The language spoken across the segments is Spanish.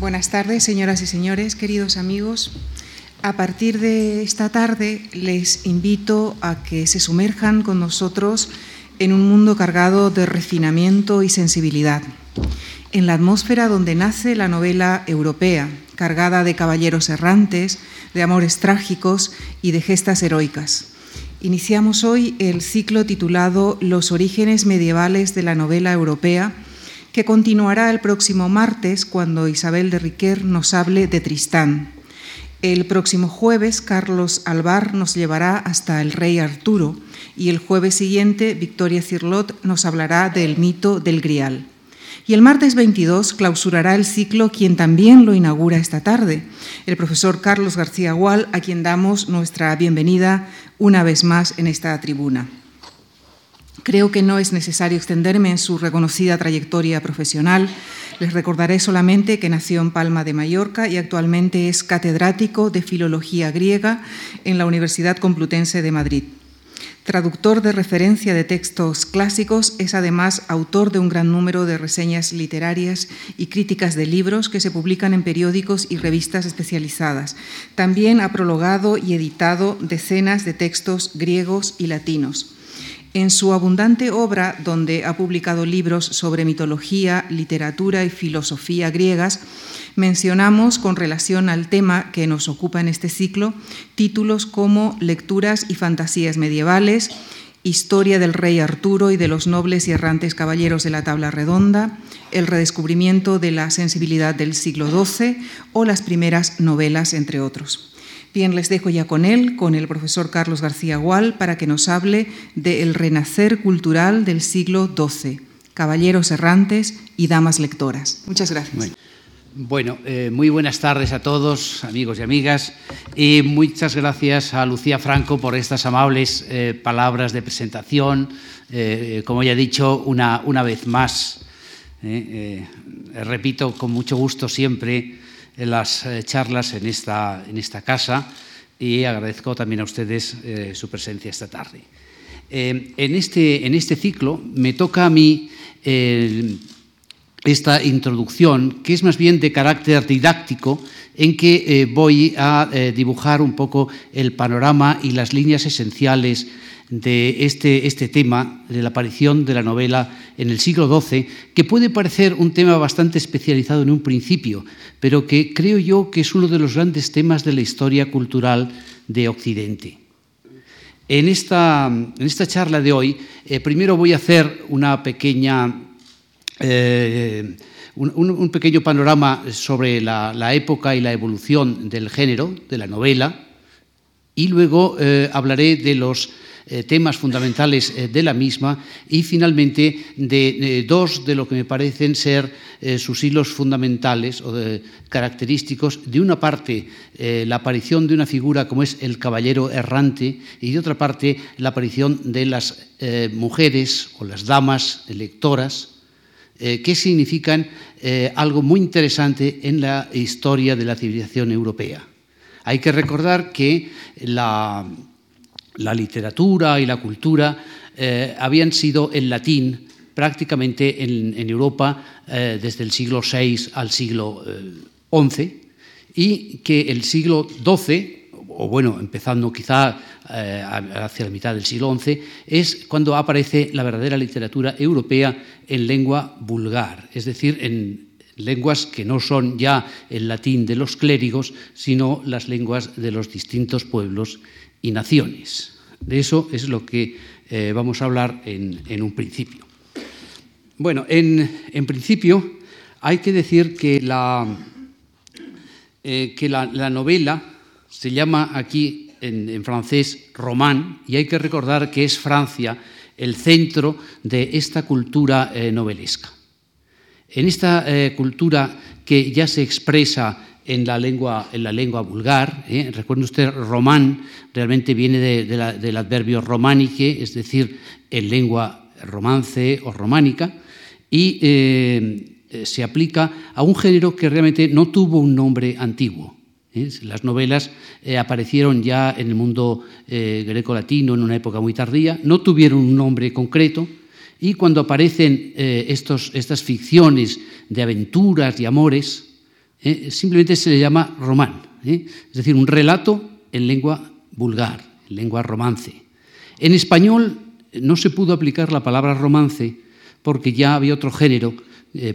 Buenas tardes, señoras y señores, queridos amigos. A partir de esta tarde les invito a que se sumerjan con nosotros en un mundo cargado de refinamiento y sensibilidad, en la atmósfera donde nace la novela europea, cargada de caballeros errantes, de amores trágicos y de gestas heroicas. Iniciamos hoy el ciclo titulado Los orígenes medievales de la novela europea, que continuará el próximo martes cuando Isabel de Riquer nos hable de Tristán. El próximo jueves, Carlos Alvar nos llevará hasta el rey Arturo y el jueves siguiente, Victoria Cirlot nos hablará del mito del Grial. Y el martes 22 clausurará el ciclo quien también lo inaugura esta tarde, el profesor Carlos García Gual, a quien damos nuestra bienvenida una vez más en esta tribuna. Creo que no es necesario extenderme en su reconocida trayectoria profesional. Les recordaré solamente que nació en Palma de Mallorca y actualmente es catedrático de Filología Griega en la Universidad Complutense de Madrid. Traductor de referencia de textos clásicos, es además autor de un gran número de reseñas literarias y críticas de libros que se publican en periódicos y revistas especializadas. También ha prologado y editado decenas de textos griegos y latinos. En su abundante obra, donde ha publicado libros sobre mitología, literatura y filosofía griegas, mencionamos con relación al tema que nos ocupa en este ciclo títulos como Lecturas y fantasías medievales, Historia del rey Arturo y de los nobles y errantes caballeros de la tabla redonda, El redescubrimiento de la sensibilidad del siglo XII o las primeras novelas, entre otros. Bien, les dejo ya con él, con el profesor Carlos García Gual, para que nos hable del renacer cultural del siglo XII, caballeros errantes y damas lectoras. Muchas gracias. Bueno, eh, muy buenas tardes a todos, amigos y amigas, y muchas gracias a Lucía Franco por estas amables eh, palabras de presentación. Eh, como ya he dicho, una, una vez más, repito con mucho gusto siempre las eh, charlas en esta, en esta casa y agradezco también a ustedes eh, su presencia esta tarde. Eh, en, este, en, este, ciclo me toca a mí esta introducción, que es más bien de carácter didáctico, en que voy a dibujar un poco el panorama y las líneas esenciales de este, este, tema, de la aparición de la novela en el siglo XII, que puede parecer un tema bastante especializado en un principio, pero que creo yo que es uno de los grandes temas de la historia cultural de Occidente. En esta, en esta charla de hoy, eh, primero voy a hacer una pequeña, eh, un, pequeño panorama sobre la, época y la evolución del género, de la novela, y luego eh, hablaré de los temas fundamentales eh, de la misma y finalmente de, dos de lo que me parecen ser eh, sus hilos fundamentales o característicos. De una parte, la aparición de una figura como es el caballero errante y de otra parte, la aparición de las mujeres o las damas lectoras que significan algo muy interesante en la historia de la civilización europea. Hay que recordar que la la literatura y la cultura eh, habían sido en latín prácticamente en, Europa eh, desde el siglo VI al siglo XI eh, y que el siglo XII, o bueno, empezando quizá hacia la mitad del siglo XI, es cuando aparece la verdadera literatura europea en lengua vulgar, es decir, en lenguas que no son ya el latín de los clérigos, sino las lenguas de los distintos pueblos y naciones. De eso es lo que eh, vamos a hablar en, un principio. Bueno, en, principio hay que decir que, la, eh, que la, novela se llama aquí en, francés román y hay que recordar que es Francia el centro de esta cultura eh, novelesca. En esta cultura que ya se expresa en la lengua, en la lengua vulgar. ¿eh? Recuerde usted, román realmente viene del adverbio romanique, es decir, en lengua romance o románica, y eh, se aplica a un género que realmente no tuvo un nombre antiguo. ¿eh? Las novelas aparecieron ya en el mundo greco-latino en una época muy tardía, no tuvieron un nombre concreto, y cuando aparecen estos, estas ficciones de aventuras y amores, simplemente se le llama román, es decir, un relato en lengua vulgar, en lengua romance. En español no se pudo aplicar la palabra romance porque ya había otro género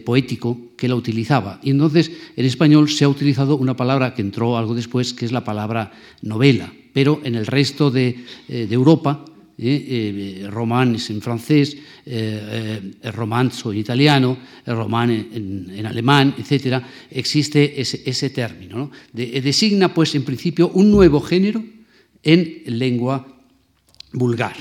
poético que la utilizaba. Y entonces en español se ha utilizado una palabra que entró algo después, que es la palabra novela. Pero en el resto de, de Europa eh, román es en francés, eh, eh, romanzo en italiano, román en, alemán, etc., existe ese, ese término. ¿no? De, designa, pues, en principio, un nuevo género en lengua vulgar.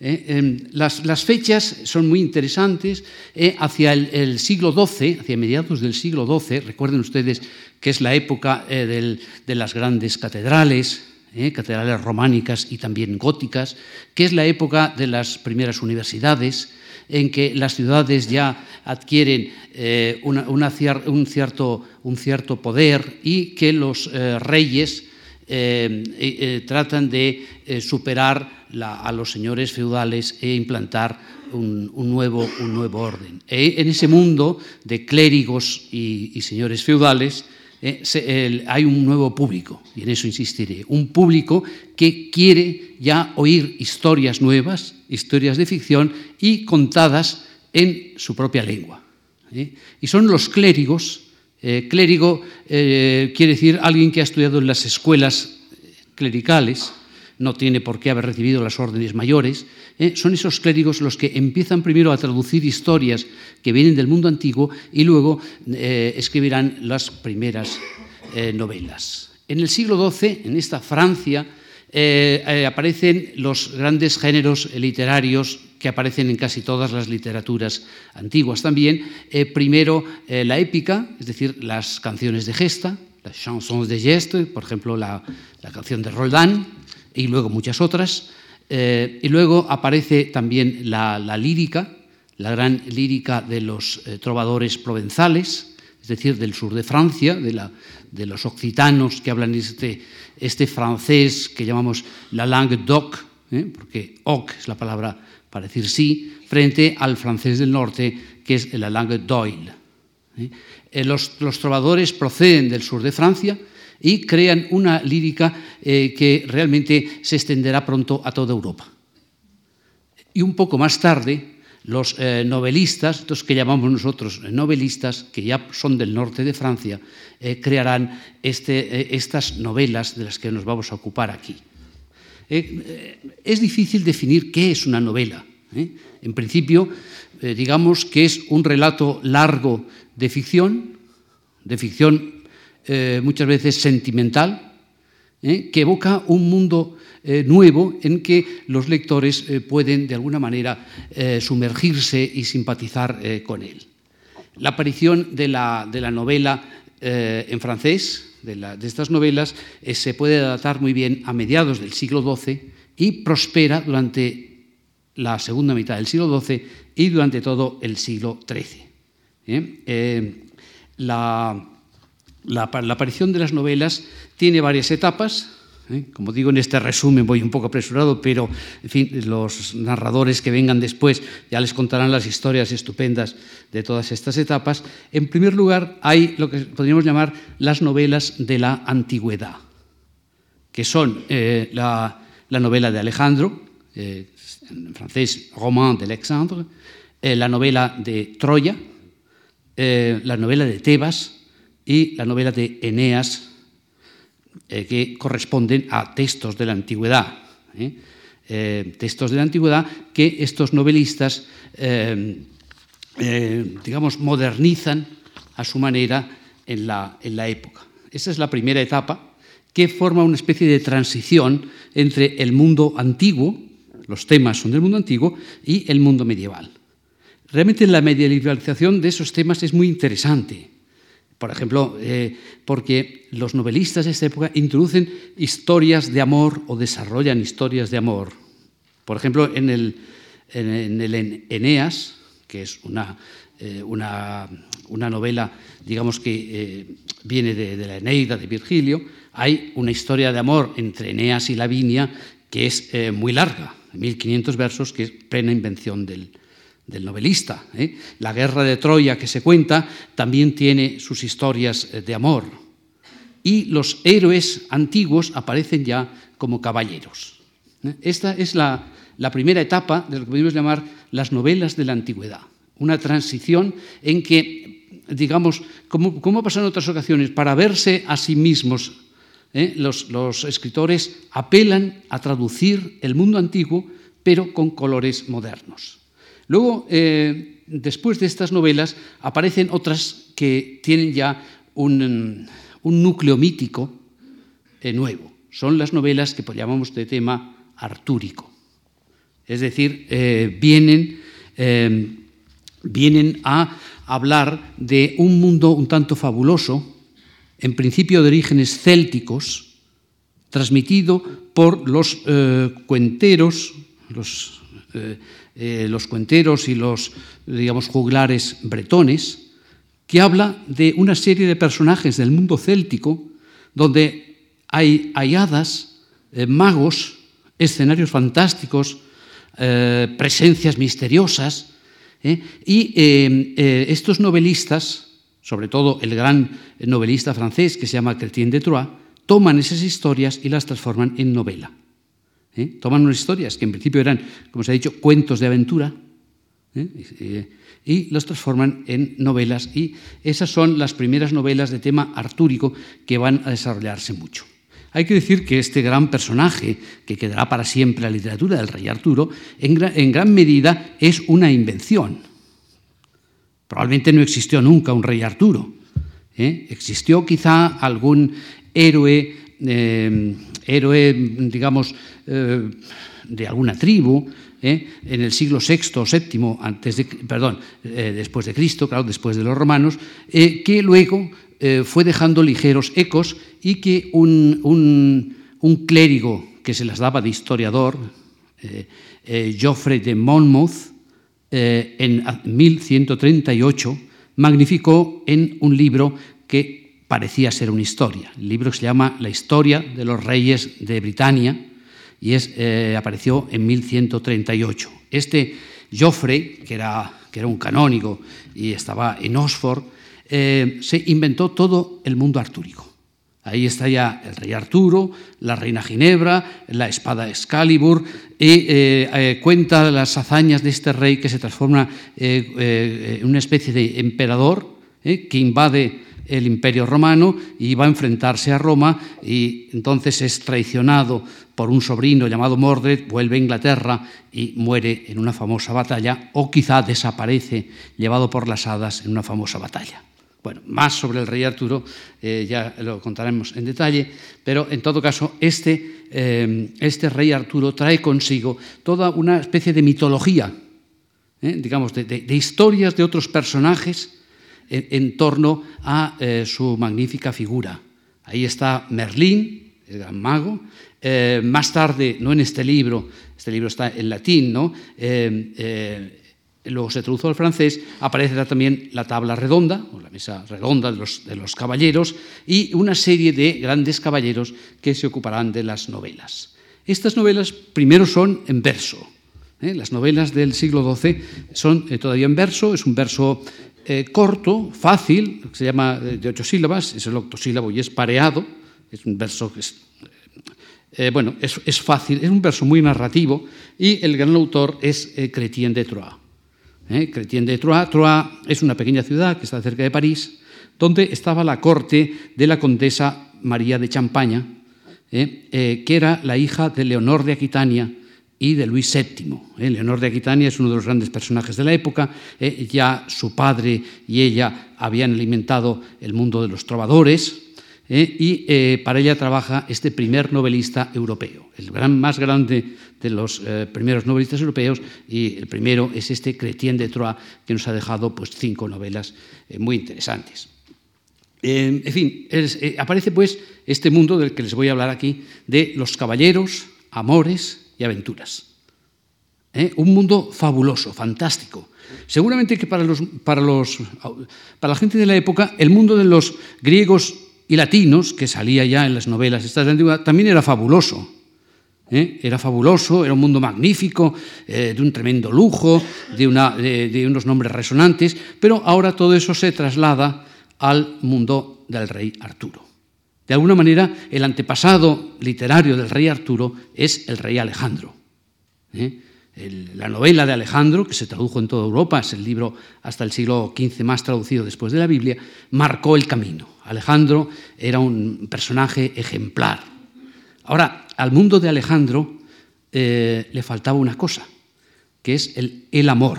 Eh, las, fechas son muy interesantes. Eh, hacia el, el, siglo XII, hacia mediados del siglo XII, recuerden ustedes que es la época eh, de las grandes catedrales, ¿eh? catedrales románicas y también góticas, que es la época de las primeras universidades, en que las ciudades ya adquieren eh, un, cierto, un, cierto, poder y que los eh, reyes tratan de superar a los señores feudales e implantar un, nuevo, un nuevo, orden. E en ese mundo de clérigos y señores feudales, eh, hay un nuevo público, y en eso insistiré, un público que quiere ya oír historias nuevas, historias de ficción y contadas en su propia lengua. ¿eh? Y son los clérigos, eh, clérigo quiere decir alguien que ha estudiado en las escuelas clericales, no tiene por qué haber recibido las órdenes mayores, ¿eh? son esos clérigos los que empiezan primero a traducir historias que vienen del mundo antiguo y luego eh, escribirán las primeras eh, novelas. En el siglo XII, en esta Francia, aparecen los grandes géneros literarios que aparecen en casi todas las literaturas antiguas también. primero, la épica, es decir, las canciones de gesta, las chansons de geste, por ejemplo, la, la canción de Roldán, y luego muchas otras. Eh, y luego aparece también la, lírica, la gran lírica de los eh, trovadores provenzales, es decir, del sur de Francia, de, la, de los occitanos que hablan este, este, francés que llamamos la langue d'oc, ¿eh? porque oc es la palabra para decir sí, frente al francés del norte, que es la langue d'oil. Los, los trovadores proceden del sur de Francia, y crean una lírica eh, que realmente se extenderá pronto a toda Europa. Y un poco más tarde, los eh, novelistas, los que llamamos nosotros novelistas, que ya son del norte de Francia, eh, crearán este, eh, estas novelas de las que nos vamos a ocupar aquí. Eh, es difícil definir qué es una novela. ¿eh? En principio, digamos que es un relato largo de ficción, de ficción eh, muchas veces sentimental, eh, que evoca un mundo eh, nuevo en que los lectores pueden de alguna manera sumergirse y simpatizar con él. La aparición de la, de la novela en francés, de, de estas novelas, se puede datar muy bien a mediados del siglo XII y prospera durante la segunda mitad del siglo XII y durante todo el siglo XIII. la la, la, aparición de las novelas tiene varias etapas. ¿eh? Como digo, en este resumen voy un poco apresurado, pero en fin, los narradores que vengan después ya les contarán las historias estupendas de todas estas etapas. En primer lugar, hay lo que podríamos llamar las novelas de la antigüedad, que son eh, la, la, novela de Alejandro, eh, en francés, Roman d'Alexandre, eh, la novela de Troya, eh, la novela de Tebas, y la novela de Eneas, eh, que corresponden a textos de la antigüedad. ¿eh? Eh, textos de la antigüedad que estos novelistas, digamos, modernizan a su manera en la, en la época. Esa es la primera etapa que forma una especie de transición entre el mundo antiguo, los temas son del mundo antiguo, y el mundo medieval. Realmente la medievalización de esos temas es muy interesante. Por ejemplo, eh, porque los novelistas de esta época introducen historias de amor o desarrollan historias de amor. Por ejemplo, en el, en, el Eneas, que es una, eh, una, una, novela, digamos que eh, viene de, de, la Eneida de Virgilio, hay una historia de amor entre Eneas y Lavinia que es muy larga, 1500 versos, que es plena invención del, del novelista. ¿eh? La guerra de Troya que se cuenta también tiene sus historias de amor. Y los héroes antiguos aparecen ya como caballeros. Esta es la, primera etapa de lo que podemos llamar las novelas de la antigüedad. Una transición en que, digamos, como, ha pasado en otras ocasiones, para verse a sí mismos ¿eh? los, escritores apelan a traducir el mundo antiguo, pero con colores modernos. Luego, eh, después de estas novelas, aparecen otras que tienen ya un, núcleo mítico eh, nuevo. Son las novelas que llamamos de tema artúrico. Es decir, vienen, vienen a hablar de un mundo un tanto fabuloso, en principio de orígenes célticos, transmitido por los eh, cuenteros, los, eh, eh, los, cuenteros y los, digamos, juglares bretones, que habla de una serie de personajes del mundo céltico donde hay, hadas, magos, escenarios fantásticos, presencias misteriosas, y estos novelistas sobre todo el gran novelista francés que se llama Chrétien de Troyes, toman esas historias y las transforman en novela. ¿Eh? Toman unas historias que en principio eran, como se ha dicho, cuentos de aventura, ¿eh? y los transforman en novelas. Y esas son las primeras novelas de tema artúrico que van a desarrollarse mucho. Hay que decir que este gran personaje, que quedará para siempre la literatura del rey Arturo, en gran medida es una invención. Probablemente no existió nunca un rey Arturo. ¿eh? Existió quizá algún héroe, héroe digamos, eh, de alguna tribu, en el siglo VI o VII, antes de, perdón, después de Cristo, claro, después de los romanos, que luego fue dejando ligeros ecos y que un, un, clérigo que se las daba de historiador, Geoffrey de Monmouth, eh, en 1138, magnificó en un libro que parecía ser una historia. El libro se llama La historia de los reyes de Britania y es, eh, apareció en 1138. Este Joffrey, que era, que era un canónigo y estaba en Oxford, eh, se inventó todo el mundo artúrico. Ahí está ya el rey Arturo, la reina Ginebra, la espada Excalibur, y eh, cuenta las hazañas de este rey que se transforma en una especie de emperador que invade el imperio romano y va a enfrentarse a Roma y entonces es traicionado por un sobrino llamado Mordred, vuelve a Inglaterra y muere en una famosa batalla o quizá desaparece llevado por las hadas en una famosa batalla. Bueno, más sobre el rey Arturo eh, ya lo contaremos en detalle, pero en todo caso este, eh, este rey Arturo trae consigo toda una especie de mitología, eh, digamos, de, historias de otros personajes en, torno a su magnífica figura. Ahí está Merlín, el gran mago. más tarde, no en este libro, este libro está en latín, ¿no? luego se tradujo al francés, aparecerá también la tabla redonda, o la mesa redonda de los, caballeros, y una serie de grandes caballeros que se ocuparán de las novelas. Estas novelas primero son en verso. ¿eh? Las novelas del siglo XII son eh, todavía en verso, es un verso eh, corto, fácil, se llama de ocho sílabas, es el octosílabo y es pareado, es un verso que es bueno, es, fácil, es un verso muy narrativo y el gran autor es Chrétien de Troyes. ¿eh? Chrétien de Troyes. Troyes es una pequeña ciudad que está cerca de París, donde estaba la corte de la condesa María de Champaña, ¿eh? Eh, que era la hija de Leonor de Aquitania y de Luis VII. Leonor de Aquitania es uno de los grandes personajes de la época. ya su padre y ella habían alimentado el mundo de los trovadores, ¿eh? y eh, para ella trabaja este primer novelista europeo, el gran, más grande de los eh, primeros novelistas europeos, y el primero es este Chrétien de Troyes, que nos ha dejado pues, cinco novelas muy interesantes. en fin, aparece pues este mundo del que les voy a hablar aquí, de los caballeros, amores y aventuras. Un mundo fabuloso, fantástico. Seguramente que para, los, para, los, para la gente de la época, el mundo de los griegos y latinos, que salía ya en las novelas estas de antigua, también era fabuloso. ¿eh? Era fabuloso, era un mundo magnífico, eh, de un tremendo lujo, de, unos nombres resonantes, pero ahora todo eso se traslada al mundo del rey Arturo. De alguna manera, el antepasado literario del rey Arturo es el rey Alejandro. ¿eh? la novela de Alejandro, que se tradujo en toda Europa, es el libro hasta el siglo XV más traducido después de la Biblia, marcó el camino. Alejandro era un personaje ejemplar. Ahora, al mundo de Alejandro eh, le faltaba una cosa, que es el, amor.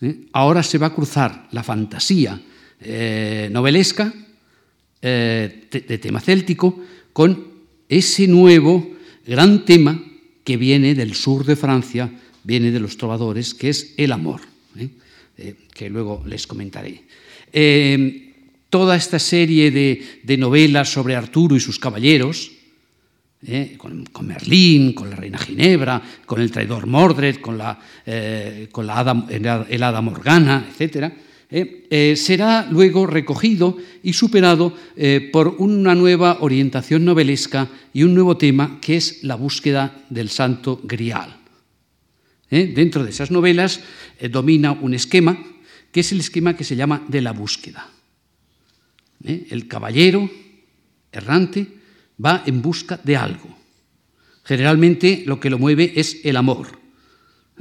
¿Eh? Ahora se va a cruzar la fantasía novelesca de, tema céltico con ese nuevo gran tema que viene del sur de Francia, viene de los trovadores, que es el amor, que luego les comentaré toda esta serie de, novelas sobre Arturo y sus caballeros, ¿eh? con, Merlín, con la reina Ginebra, con el traidor Mordred, con la, eh, con la el hada Morgana, etc., ¿eh? será luego recogido y superado por una nueva orientación novelesca y un nuevo tema que es la búsqueda del santo grial. Dentro de esas novelas domina un esquema que es el esquema que se llama de la búsqueda. El caballero errante va en busca de algo. Generalmente lo que lo mueve es el amor.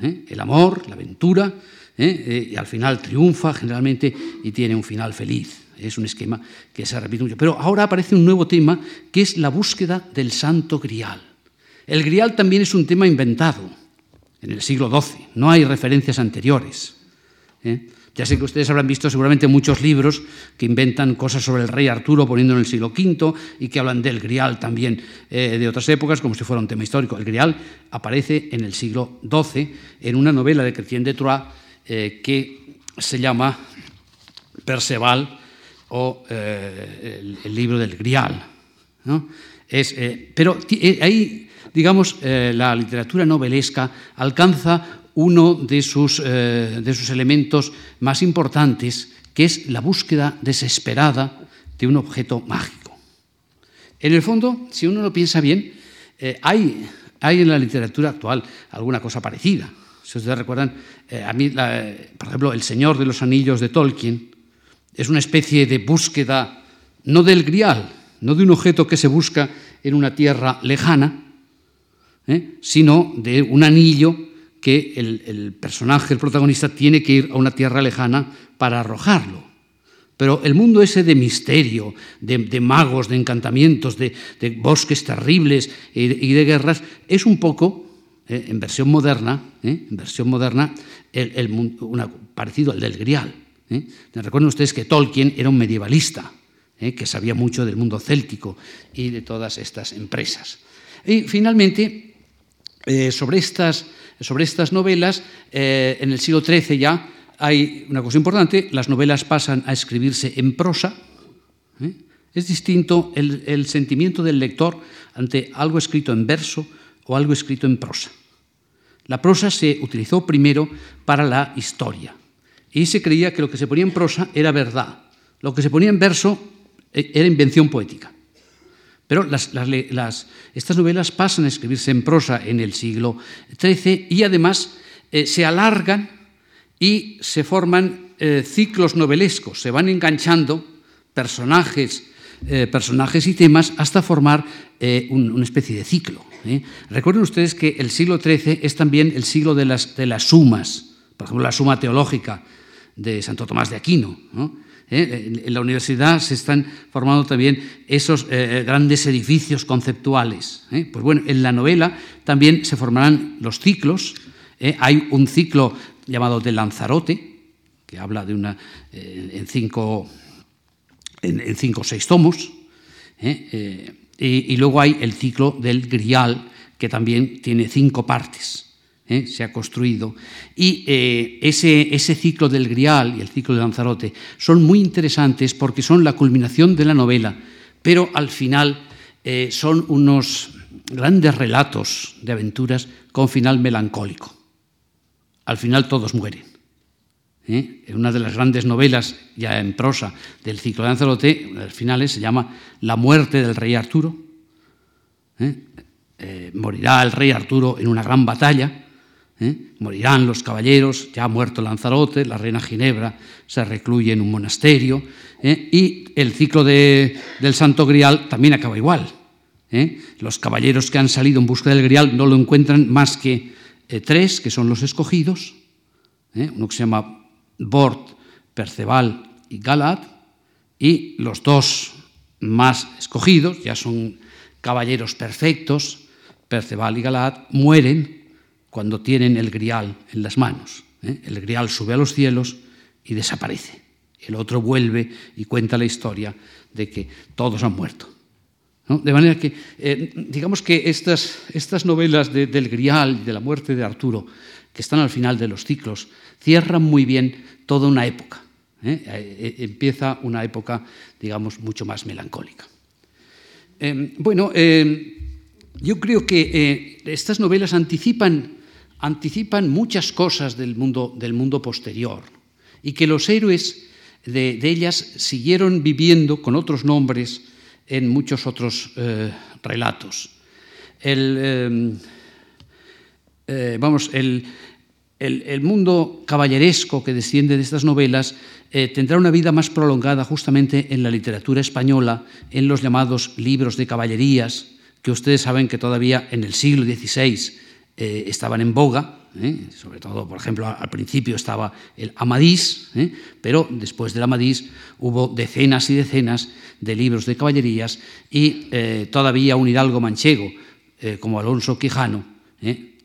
¿eh? El amor, la aventura, ¿eh? Eh, y al final triunfa generalmente y tiene un final feliz. Es un esquema que se repite mucho. Pero ahora aparece un nuevo tema que es la búsqueda del santo grial. El grial también es un tema inventado en el siglo XII, no hay referencias anteriores. Ya sé que ustedes habrán visto seguramente muchos libros que inventan cosas sobre el rey Arturo poniendo en el siglo V y que hablan del grial también eh, de otras épocas, como si fuera un tema histórico. El grial aparece en el siglo XII en una novela de Chrétien de Troyes eh, que se llama Perceval o eh, el, libro del grial. pero ahí, digamos, la literatura novelesca alcanza uno de sus, eh, de sus elementos más importantes, que es la búsqueda desesperada de un objeto mágico. En el fondo, si uno lo piensa bien, eh, hay, hay en la literatura actual alguna cosa parecida. Si ustedes recuerdan, eh, a mí, por ejemplo, El Señor de los Anillos de Tolkien es una especie de búsqueda, no del grial, no de un objeto que se busca en una tierra lejana, sino de un anillo que el, personaje, el protagonista, tiene que ir a una tierra lejana para arrojarlo. Pero el mundo ese de misterio, de, magos, de encantamientos, de, bosques terribles y, de, guerras, es un poco, eh, en versión moderna, eh, en versión moderna, el, parecido al del Grial. Eh. Recuerden ustedes que Tolkien era un medievalista, que sabía mucho del mundo céltico y de todas estas empresas. Y finalmente, sobre estas sobre estas novelas, en el siglo XIII ya hay una cosa importante, las novelas pasan a escribirse en prosa. Es distinto el, sentimiento del lector ante algo escrito en verso o algo escrito en prosa. La prosa se utilizó primero para la historia y se creía que lo que se ponía en prosa era verdad. Lo que se ponía en verso eh, era invención poética. Pero estas novelas pasan a escribirse en prosa en el siglo XIII y además eh, se alargan y se forman eh, ciclos novelescos, se van enganchando personajes, eh, personajes y temas hasta formar una especie de ciclo. Recuerden ustedes que el siglo XIII es también el siglo de las, de las sumas, por ejemplo, la suma teológica de Santo Tomás de Aquino. ¿no? ¿eh? En la universidad se están formando también esos eh, grandes edificios conceptuales. ¿eh? Pues bueno, en la novela también se formarán los ciclos. Hay un ciclo llamado de Lanzarote, que habla de una en cinco en, cinco o seis tomos. y luego hay el ciclo del Grial, que también tiene cinco partes. ¿eh? se ha construido. Y eh, ese, ese, ciclo del Grial y el ciclo de Lanzarote son muy interesantes porque son la culminación de la novela, pero al final eh, son unos grandes relatos de aventuras con final melancólico. Al final todos mueren. En una de las grandes novelas, ya en prosa, del ciclo de Lanzarote, al final se llama La muerte del rey Arturo eh, morirá el rey Arturo en una gran batalla, ¿eh? morirán los caballeros, ya ha muerto Lanzarote, la reina Ginebra se recluye en un monasterio, ¿eh? y el ciclo del Santo Grial también acaba igual. Los caballeros que han salido en busca del Grial no lo encuentran más que tres, que son los escogidos, uno que se llama Bort, Perceval y Galad, y los dos más escogidos, ya son caballeros perfectos, Perceval y Galad, mueren cuando tienen el grial en las manos. ¿eh? El grial sube a los cielos y desaparece. El otro vuelve y cuenta la historia de que todos han muerto. De manera que, eh, digamos que estas, estas novelas del grial, de la muerte de Arturo, que están al final de los ciclos, cierran muy bien toda una época. ¿eh? Empieza una época, digamos, mucho más melancólica. Bueno, yo creo que eh, estas novelas anticipan, anticipan muchas cosas del mundo, del mundo posterior y que los héroes de, ellas siguieron viviendo con otros nombres en muchos otros eh, relatos. El, em, eh, vamos, el, el, mundo caballeresco que desciende de estas novelas tendrá una vida más prolongada justamente en la literatura española, en los llamados libros de caballerías, que ustedes saben que todavía en el siglo XVI eh, estaban en boga, ¿eh? sobre todo, por ejemplo, al principio estaba el Amadís, ¿eh? pero después del Amadís hubo decenas y decenas de libros de caballerías y todavía un hidalgo manchego como Alonso Quijano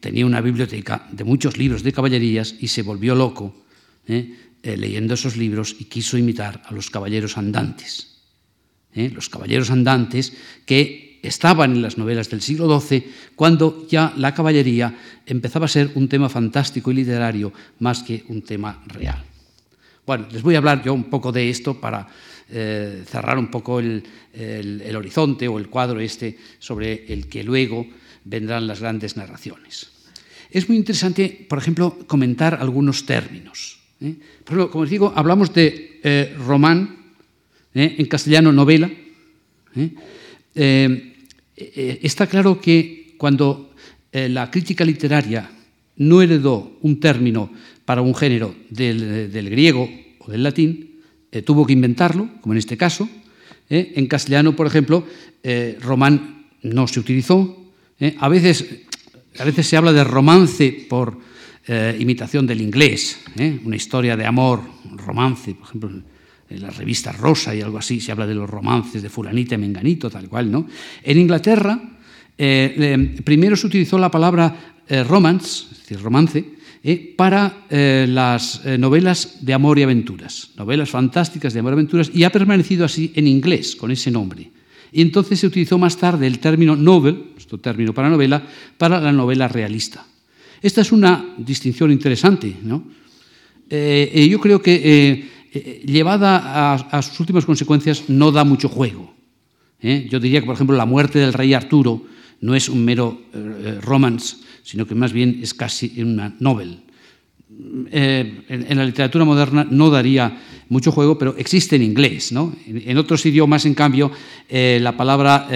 tenía una biblioteca de muchos libros de caballerías y se volvió loco leyendo esos libros y quiso imitar a los caballeros andantes. Los caballeros andantes que estaban en las novelas del siglo XII, cuando ya la caballería empezaba a ser un tema fantástico y literario más que un tema real. Bueno, les voy a hablar yo un poco de esto para eh, cerrar un poco el, horizonte o el cuadro este sobre el que luego vendrán las grandes narraciones. Es muy interesante, por ejemplo, comentar algunos términos. ¿eh? Por ejemplo, como les digo, hablamos de eh, román, en castellano novela. Está claro que cuando eh, la crítica literaria no heredó un término para un género del, griego o del latín, eh, tuvo que inventarlo, como en este caso. En castellano, por ejemplo, román no se utilizó. A, veces, a veces se habla de romance por imitación del inglés, una historia de amor, romance, por ejemplo, en la revista Rosa y algo así, se habla de los romances de fulanita y menganito, tal cual, ¿no? En Inglaterra, eh, primero se utilizó la palabra eh, romance, es decir, romance, eh, para las novelas de amor y aventuras, novelas fantásticas de amor y aventuras, y ha permanecido así en inglés, con ese nombre. Y entonces se utilizó más tarde el término novel, nuestro término para novela, para la novela realista. Esta es una distinción interesante, ¿no? yo creo que eh, llevada a, sus últimas consecuencias, no da mucho juego. ¿eh? Yo diría que, por ejemplo, la muerte del rey Arturo no es un mero eh, romance, sino que más bien es casi una novel. En, la literatura moderna no daría mucho juego, pero existe en inglés. En, otros idiomas, en cambio, la palabra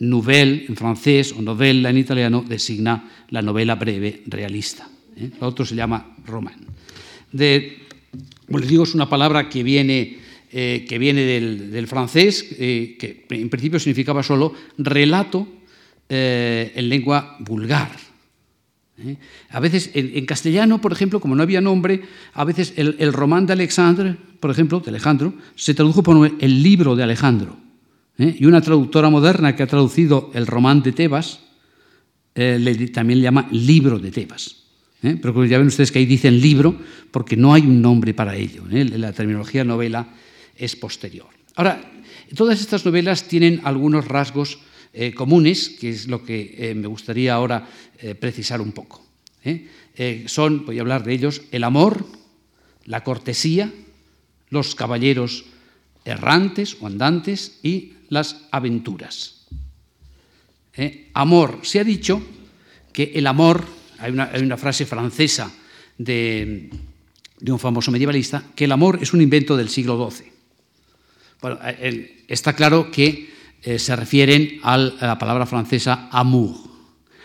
nouvelle en francés o novella en italiano designa la novela breve realista. Lo otro se llama roman. De, como les digo, es una palabra que viene, eh, que viene del, francés, eh, que en principio significaba solo relato eh, en lengua vulgar. A veces, en, castellano, por ejemplo, como no había nombre, a veces el, román de Alexandre, por ejemplo, de Alejandro, se tradujo por el libro de Alejandro. Y una traductora moderna que ha traducido el román de Tebas, también le llama libro de Tebas. ¿Eh? pero ya ven ustedes que ahí dicen libro porque no hay un nombre para ello. ¿eh? La terminología novela es posterior. Ahora, todas estas novelas tienen algunos rasgos eh, comunes, que es lo que me gustaría ahora precisar un poco. son, voy a hablar de ellos, el amor, la cortesía, los caballeros errantes o andantes y las aventuras. amor, se ha dicho que el amor hay una, frase francesa de, un famoso medievalista, que el amor es un invento del siglo XII. Bueno, está claro que se refieren a la palabra francesa amour.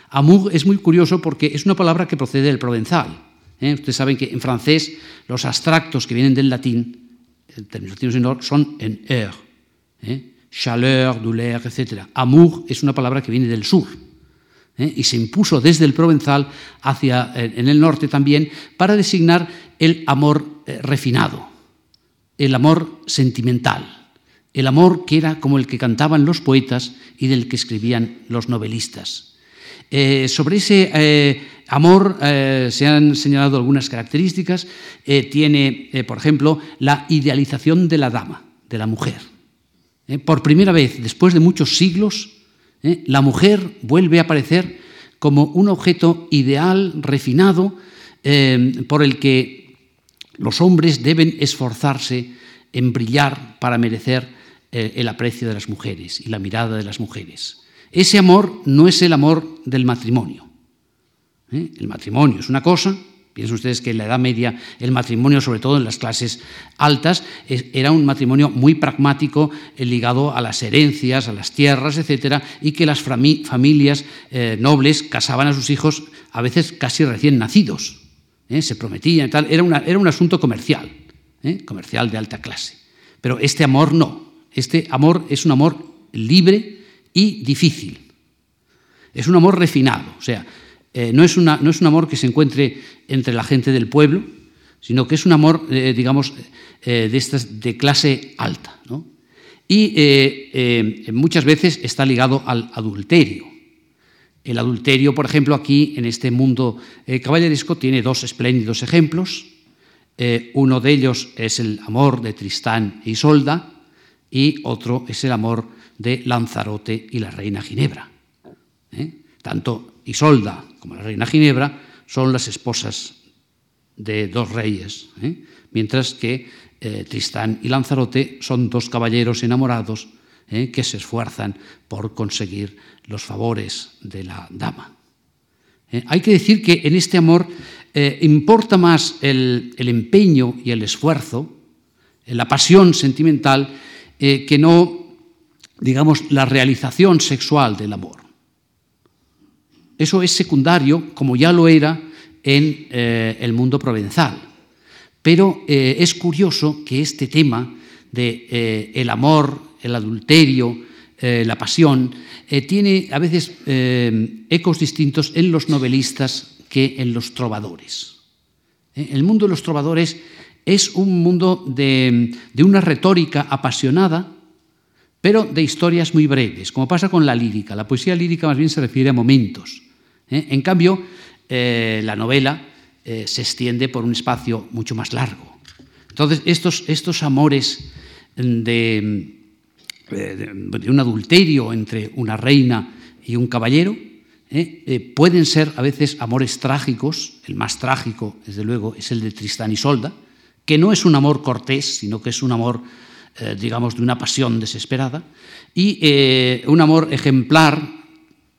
Amour es muy curioso porque es una palabra que procede del provenzal. Ustedes saben que en francés los abstractos que vienen del latín, en términos son en er. Chaleur, douleur, etc. Amour es una palabra que viene del sur ¿eh? y se impuso desde el provenzal hacia eh, en el norte también para designar el amor eh, refinado, el amor sentimental, el amor que era como el que cantaban los poetas y del que escribían los novelistas. sobre ese amor se han señalado algunas características. tiene, por ejemplo, la idealización de la dama, de la mujer. por primera vez, después de muchos siglos, ¿eh? La mujer vuelve a aparecer como un objeto ideal, refinado, eh, por el que los hombres deben esforzarse en brillar para merecer eh, el aprecio de las mujeres y la mirada de las mujeres. Ese amor no es el amor del matrimonio. El matrimonio es una cosa, Piensen ustedes que en la Edad Media el matrimonio, sobre todo en las clases altas, era un matrimonio muy pragmático, eh, ligado a las herencias, a las tierras, etcétera, y que las familias eh, nobles casaban a sus hijos a veces casi recién nacidos. ¿eh? Se prometían y tal. Era, era un asunto comercial, comercial de alta clase. Pero este amor no. Este amor es un amor libre y difícil. Es un amor refinado. O sea, eh, no, es una, no, es un amor que se encuentre entre la gente del pueblo, sino que es un amor, eh, digamos, eh, de, de clase alta. Y muchas veces está ligado al adulterio. El adulterio, por ejemplo, aquí en este mundo caballeresco tiene dos espléndidos ejemplos. uno de ellos es el amor de Tristán e Isolda y otro es el amor de Lanzarote y la reina Ginebra. Tanto Isolda como la reina Ginebra son las esposas de dos reyes, ¿eh? mientras que eh, Tristán y Lanzarote son dos caballeros enamorados ¿eh? que se esfuerzan por conseguir los favores de la dama. Hay que decir que en este amor importa más el, el, empeño y el esfuerzo, la pasión sentimental, que no, digamos, la realización sexual del amor. Eso es secundario, como ya lo era en eh, el mundo provenzal. Pero eh, es curioso que este tema de eh, el amor, el adulterio, la pasión, tiene a veces ecos distintos en los novelistas que en los trovadores. El mundo de los trovadores es un mundo de, de una retórica apasionada, pero de historias muy breves, como pasa con la lírica. La poesía lírica más bien se refiere a momentos. ¿Eh? En cambio, eh, la novela eh, se extiende por un espacio mucho más largo. Entonces, estos, estos amores de, un adulterio entre una reina y un caballero pueden ser a veces amores trágicos. El más trágico, desde luego, es el de Tristán y Solda, que no es un amor cortés, sino que es un amor digamos, de una pasión desesperada, y un amor ejemplar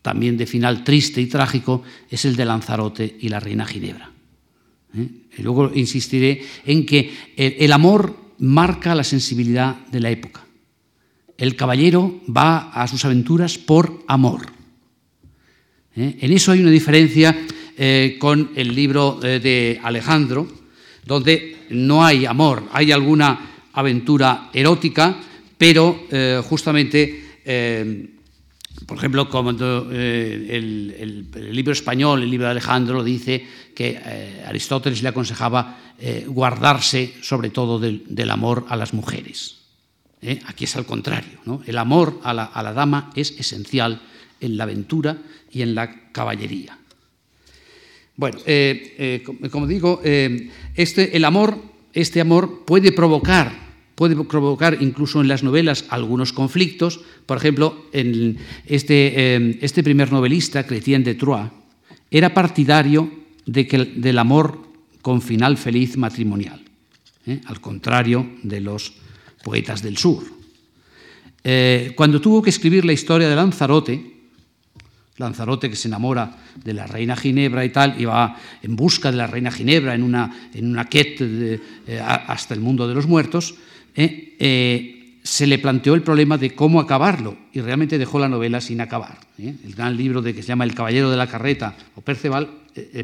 también de final triste y trágico, es el de Lanzarote y la reina Ginebra. ¿eh? Y luego insistiré en que el, amor marca la sensibilidad de la época. El caballero va a sus aventuras por amor. ¿eh? En eso hay una diferencia eh, con el libro de Alejandro, donde no hay amor, hay alguna aventura erótica, pero justamente por ejemplo, como eh, el, libro español, el libro de Alejandro, dice que eh, Aristóteles le aconsejaba eh, guardarse sobre todo del, amor a las mujeres. Aquí es al contrario. El amor a la, dama es esencial en la aventura y en la caballería. Bueno, como digo, este, el amor, este amor puede provocar puede provocar incluso en las novelas algunos conflictos. Por ejemplo, este, eh, este primer novelista, Chrétien de Troyes, era partidario de que, del amor con final feliz matrimonial, ¿eh? al contrario de los poetas del sur. Eh, cuando tuvo que escribir la historia de Lanzarote, Lanzarote que se enamora de la reina Ginebra y tal, y va en busca de la reina Ginebra en una, en una quête hasta el mundo de los muertos, eh, eh, se le planteó el problema de cómo acabarlo y realmente dejó la novela sin acabar. El gran libro de que se llama El Caballero de la Carreta o Perceval,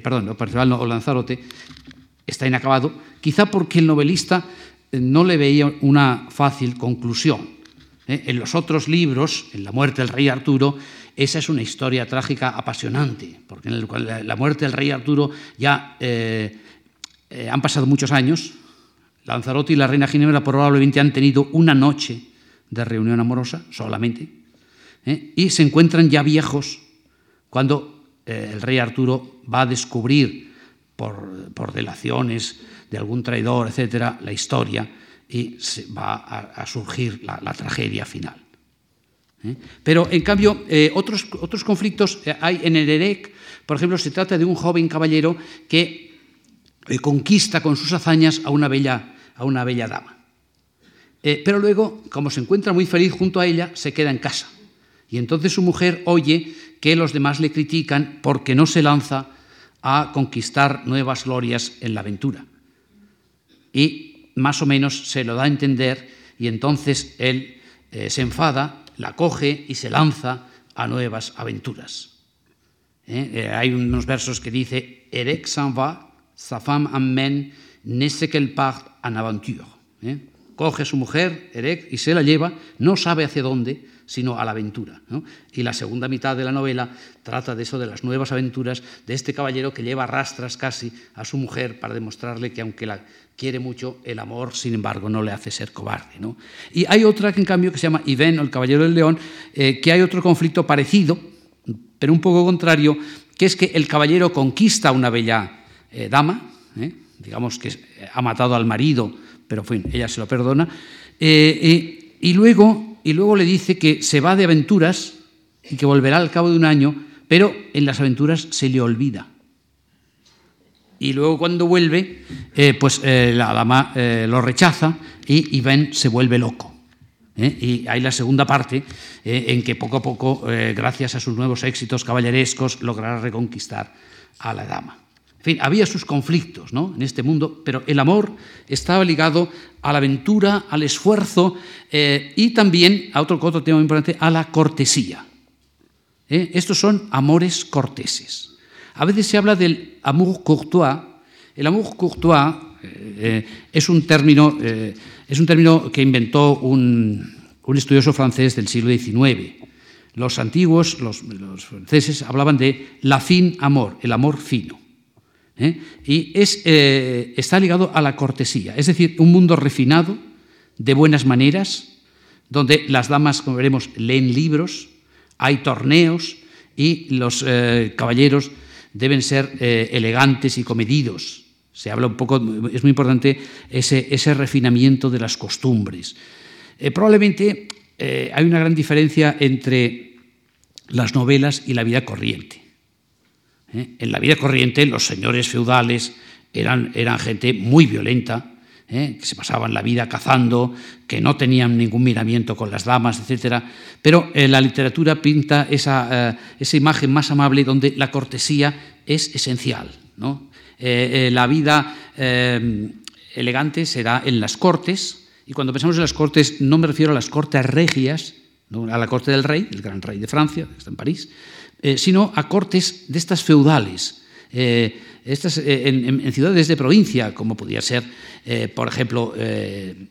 perdón, Perceval o Lanzarote, está inacabado, quizá porque el novelista no le veía una fácil conclusión. En los otros libros, en La muerte del rey Arturo, esa es una historia trágica apasionante, porque en la muerte del rey Arturo ya eh, eh, han pasado muchos años. Lanzarote y la reina Ginebra probablemente han tenido una noche de reunión amorosa solamente, ¿eh? y se encuentran ya viejos cuando el rey Arturo va a descubrir por, delaciones de algún traidor, etcétera, la historia y va a, surgir la tragedia final. ¿eh? Pero, en cambio, eh, otros, otros conflictos eh, hay en el EREC. Por ejemplo, se trata de un joven caballero que conquista con sus hazañas a una bella, a una bella dama. pero luego, como se encuentra muy feliz junto a ella, se queda en casa. Y entonces su mujer oye que los demás le critican porque no se lanza a conquistar nuevas glorias en la aventura. Y más o menos se lo da a entender y entonces él se enfada la coge y se lanza a nuevas aventuras. ¿Eh? Eh, hay unos versos que dice Erec s'en va, sa femme amène, ne sait qu'elle part en aventure. ¿eh? Coge a su mujer, Erec, y se la lleva, no sabe hacia dónde, sino a la aventura. Y la segunda mitad de la novela trata de eso, de las nuevas aventuras de este caballero que lleva rastras casi a su mujer para demostrarle que aunque la quiere mucho, el amor, sin embargo, no le hace ser cobarde. Y hay otra que, en cambio, que se llama Ivén el Caballero del León, eh, que hay otro conflicto parecido, pero un poco contrario, que es que el caballero conquista a una bella eh, dama, ¿eh? Digamos que ha matado al marido, pero fin, ella se lo perdona, y, luego, y luego le dice que se va de aventuras y que volverá al cabo de un año, pero en las aventuras se le olvida y luego cuando vuelve, eh, pues eh, la dama eh, lo rechaza y Iván se vuelve loco. Y hay la segunda parte en que poco a poco, gracias a sus nuevos éxitos caballerescos, logrará reconquistar a la dama. Fin, había sus conflictos ¿no? en este mundo, pero el amor estaba ligado a la aventura, al esfuerzo y también, a otro, otro tema importante, a la cortesía. Estos son amores corteses. A veces se habla del amour courtois. El amour courtois eh, es, un término, eh, es un término que inventó un, estudioso francés del siglo XIX. Los antiguos, los, franceses, hablaban de la fin amor, el amor fino. ¿Eh? Y es, está ligado a la cortesía, es decir, un mundo refinado, de buenas maneras, donde las damas, como veremos, leen libros, hay torneos y los caballeros deben ser eh, elegantes y comedidos. Se habla un poco, es muy importante ese, refinamiento de las costumbres. Eh, probablemente eh, hay una gran diferencia entre las novelas y la vida corriente. En la vida corriente los señores feudales eran, eran gente muy violenta, ¿eh? que se pasaban la vida cazando, que no tenían ningún miramiento con las damas, etc. Pero eh, la literatura pinta esa, eh, esa, imagen más amable donde la cortesía es esencial. la vida elegante será en las cortes, y cuando pensamos en las cortes no me refiero a las cortes regias, a la corte del rey, el gran rey de Francia, que está en París, sino a cortes de estas feudales eh, estas, eh, en, ciudades de provincia, como podría ser, eh, por ejemplo,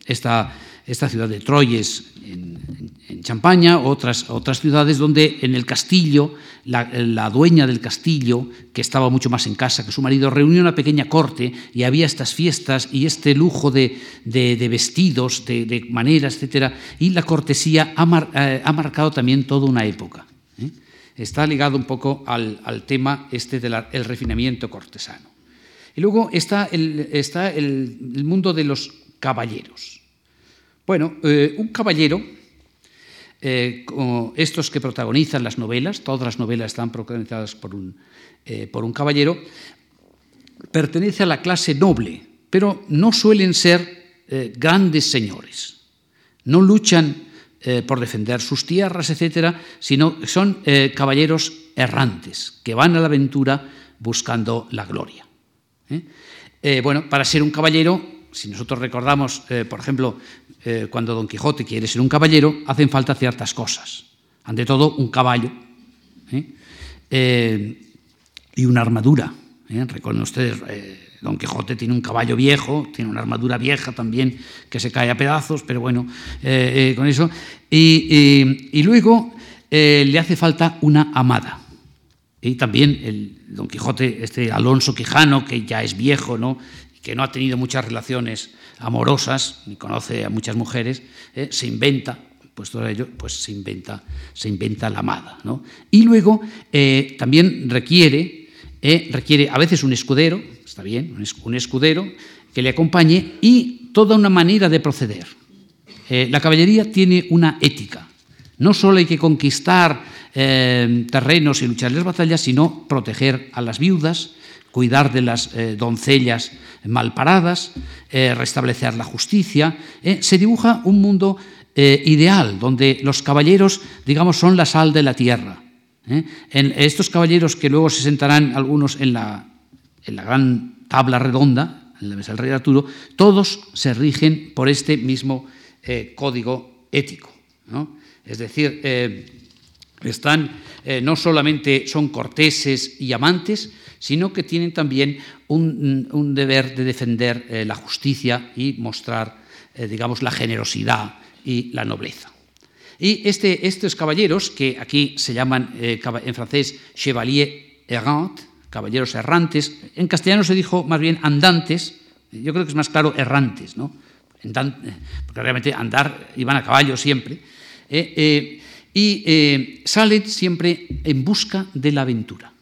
esta, esta, ciudad de Troyes en, Champaña, otras, otras ciudades donde en el castillo, la, dueña del castillo, que estaba mucho más en casa que su marido, reunió una pequeña corte y había estas fiestas y este lujo de, vestidos, de, maneras, etc. Y la cortesía ha, ha marcado también toda una época está ligado un poco al, tema este del refinamiento cortesano. Y luego está el, está el, mundo de los caballeros. Bueno, eh, un caballero, eh, como estos que protagonizan las novelas, todas las novelas están protagonizadas por un, eh, por un caballero, pertenece a la clase noble, pero no suelen ser grandes señores. No luchan eh, por defender sus tierras, etcétera, sino son eh, caballeros errantes que van a la aventura buscando la gloria. ¿eh? bueno, para ser un caballero, si nosotros recordamos, por ejemplo, cuando Don Quijote quiere ser un caballero, hacen falta ciertas cosas. Ante todo, un caballo y una armadura. Recuerden ustedes, Don Quijote tiene un caballo viejo, tiene una armadura vieja también que se cae a pedazos, pero bueno, con eso. Y, luego le hace falta una amada. Y también el Don Quijote, este Alonso Quijano, que ya es viejo, ¿no? que no ha tenido muchas relaciones amorosas, ni conoce a muchas mujeres, ¿eh? se inventa, pues todo ello, pues se inventa, se inventa la amada. ¿no? Y luego eh, también requiere, eh, requiere a veces un escudero, está bien, un escudero que le acompañe y toda una manera de proceder. la caballería tiene una ética. No solo hay que conquistar eh, terrenos y luchar las batallas, sino proteger a las viudas, cuidar de las eh, doncellas malparadas, eh, restablecer la justicia. se dibuja un mundo ideal, donde los caballeros, digamos, son la sal de la tierra. En estos caballeros que luego se sentarán algunos en la, en la gran tabla redonda, en la mesa del rey Arturo, todos se rigen por este mismo código ético. Es decir, están, eh, no solamente son corteses y amantes, sino que tienen también un, deber de defender eh, la justicia y mostrar, eh, digamos, la generosidad y la nobleza. Y este, estos caballeros, que aquí se llaman en francés chevalier errant, caballeros errantes, en castellano se dijo más bien andantes, yo creo que es más claro errantes, ¿no? porque realmente andar iban a caballo siempre y eh, salen siempre en busca de la aventura.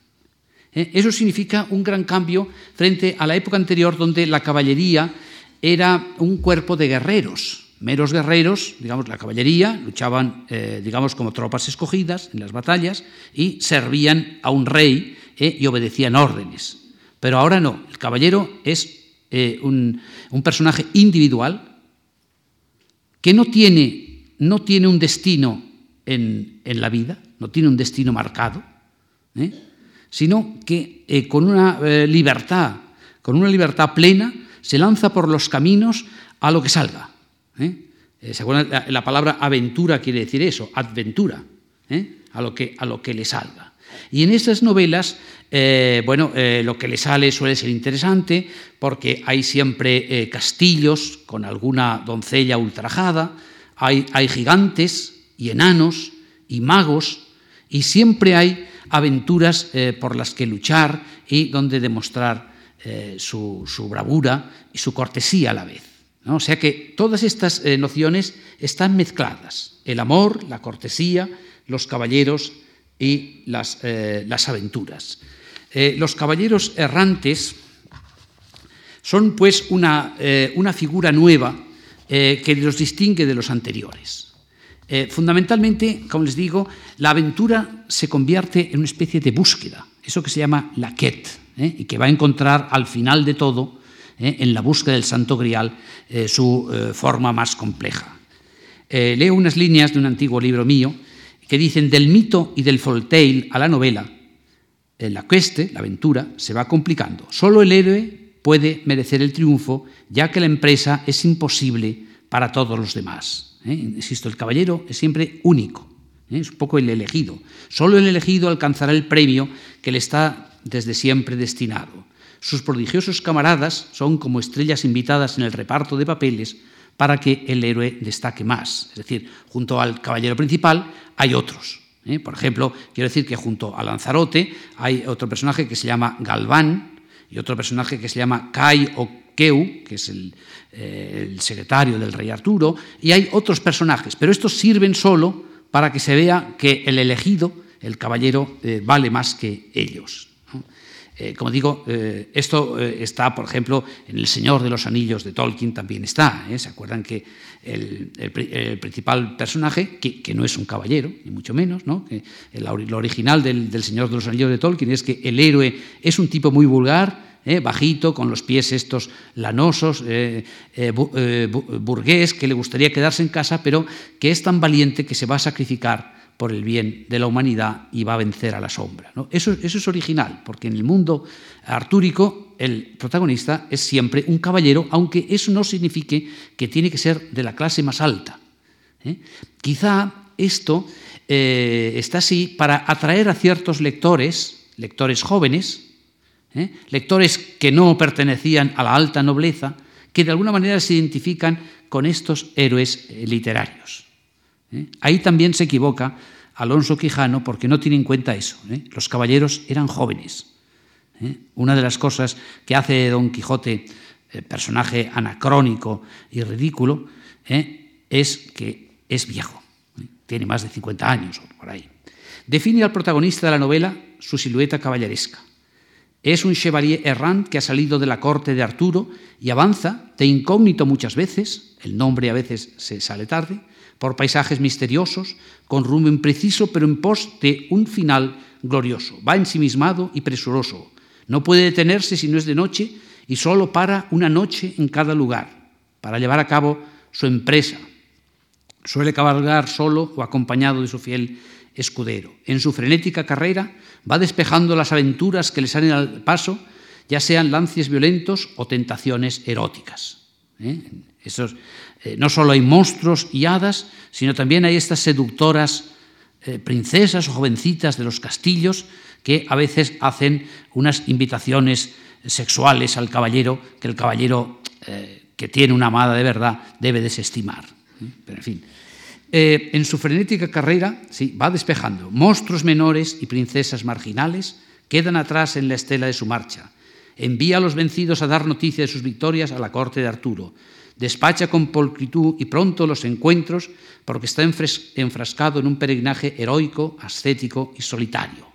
¿Eh? Eso significa un gran cambio frente a la época anterior donde la caballería era un cuerpo de guerreros, meros guerreros, digamos, la caballería, luchaban, eh, digamos, como tropas escogidas en las batallas y servían a un rey y obedecían órdenes. Pero ahora no, el caballero es un, un, personaje individual que no tiene, no tiene un destino en, la vida, no tiene un destino marcado, ¿eh? sino que eh, con una eh, libertad, con una libertad plena, se lanza por los caminos a lo que salga. La, la, palabra aventura quiere decir eso, adventura, a, lo que, a lo que le salga. Y en estas novelas, bueno, lo que le sale suele ser interesante porque hay siempre castillos con alguna doncella ultrajada, hay, gigantes, y enanos y magos, y siempre hay aventuras eh, por las que luchar y donde demostrar eh, su, bravura y su cortesía a la vez. O sea que todas estas eh, nociones están mezcladas, el amor, la cortesía, los caballeros y las, las aventuras. los caballeros errantes son pues una, una figura nueva que los distingue de los anteriores. Eh, fundamentalmente, como les digo, la aventura se convierte en una especie de búsqueda, eso que se llama la quête, ¿eh? y que va a encontrar al final de todo, ¿eh? en la búsqueda del Santo Grial, su forma más compleja. leo unas líneas de un antiguo libro mío que dicen del mito y del folktale a la novela, la queste, la aventura, se va complicando. Solo el héroe puede merecer el triunfo, ya que la empresa es imposible para todos los demás. ¿eh? Insisto, el caballero es siempre único, ¿eh? es un poco el elegido. Solo el elegido alcanzará el premio que le está desde siempre destinado. Sus prodigiosos camaradas son como estrellas invitadas en el reparto de papeles para que el héroe destaque más. Es decir, junto al caballero principal hay otros. ¿eh? Por ejemplo, quiero decir que junto a Lanzarote hay otro personaje que se llama Galván y otro personaje que se llama Kai o Keu, que es el, eh, el secretario del rey Arturo, y hay otros personajes, pero estos sirven solo para que se vea que el elegido, el caballero, eh, vale más que ellos. Eh, como digo, esto está, por ejemplo, en El Señor de los Anillos de Tolkien también está. ¿Se acuerdan que el, principal personaje, que, no es un caballero, ni mucho menos, ¿no? que lo original del, Señor de los Anillos de Tolkien es que el héroe es un tipo muy vulgar, eh, bajito, con los pies estos lanosos, eh, eh, burgués, que le gustaría quedarse en casa, pero que es tan valiente que se va a sacrificar por el bien de la humanidad y va a vencer a la sombra. Eso, eso, es original, porque en el mundo artúrico el protagonista es siempre un caballero, aunque eso no signifique que tiene que ser de la clase más alta. ¿eh? Quizá esto eh, está así para atraer a ciertos lectores, lectores jóvenes, ¿eh? lectores que no pertenecían a la alta nobleza, que de alguna manera se identifican con estos héroes literarios. Ahí también se equivoca Alonso Quijano porque no tiene en cuenta eso. Los caballeros eran jóvenes. ¿eh? Una de las cosas que hace Don Quijote, eh, personaje anacrónico y ridículo, ¿eh? es que es viejo, tiene más de 50 años o por ahí. Define al protagonista de la novela su silueta caballeresca. Es un chevalier errant que ha salido de la corte de Arturo y avanza, de incógnito muchas veces, el nombre a veces se sale tarde, por paisajes misteriosos, con rumbo impreciso, pero en pos de un final glorioso. Va ensimismado y presuroso, no puede detenerse si no es de noche y solo para una noche en cada lugar para llevar a cabo su empresa. Suele cabalgar solo o acompañado de su fiel escudero. En su frenética carrera va despejando las aventuras que le salen al paso, ya sean lances violentos o tentaciones eróticas. ¿eh? Eh, no solo hay monstruos y hadas, sino también hay estas seductoras eh, princesas o jovencitas de los castillos que a veces hacen unas invitaciones sexuales al caballero que el caballero eh, que tiene una amada de verdad debe desestimar. Pero en fin, en su frenética carrera sí, va despejando. Monstruos menores y princesas marginales quedan atrás en la estela de su marcha. Envía a los vencidos a dar noticia de sus victorias a la corte de Arturo. Despacha con pulcritud y pronto los encuentros porque está enfrascado en un peregrinaje heroico, ascético y solitario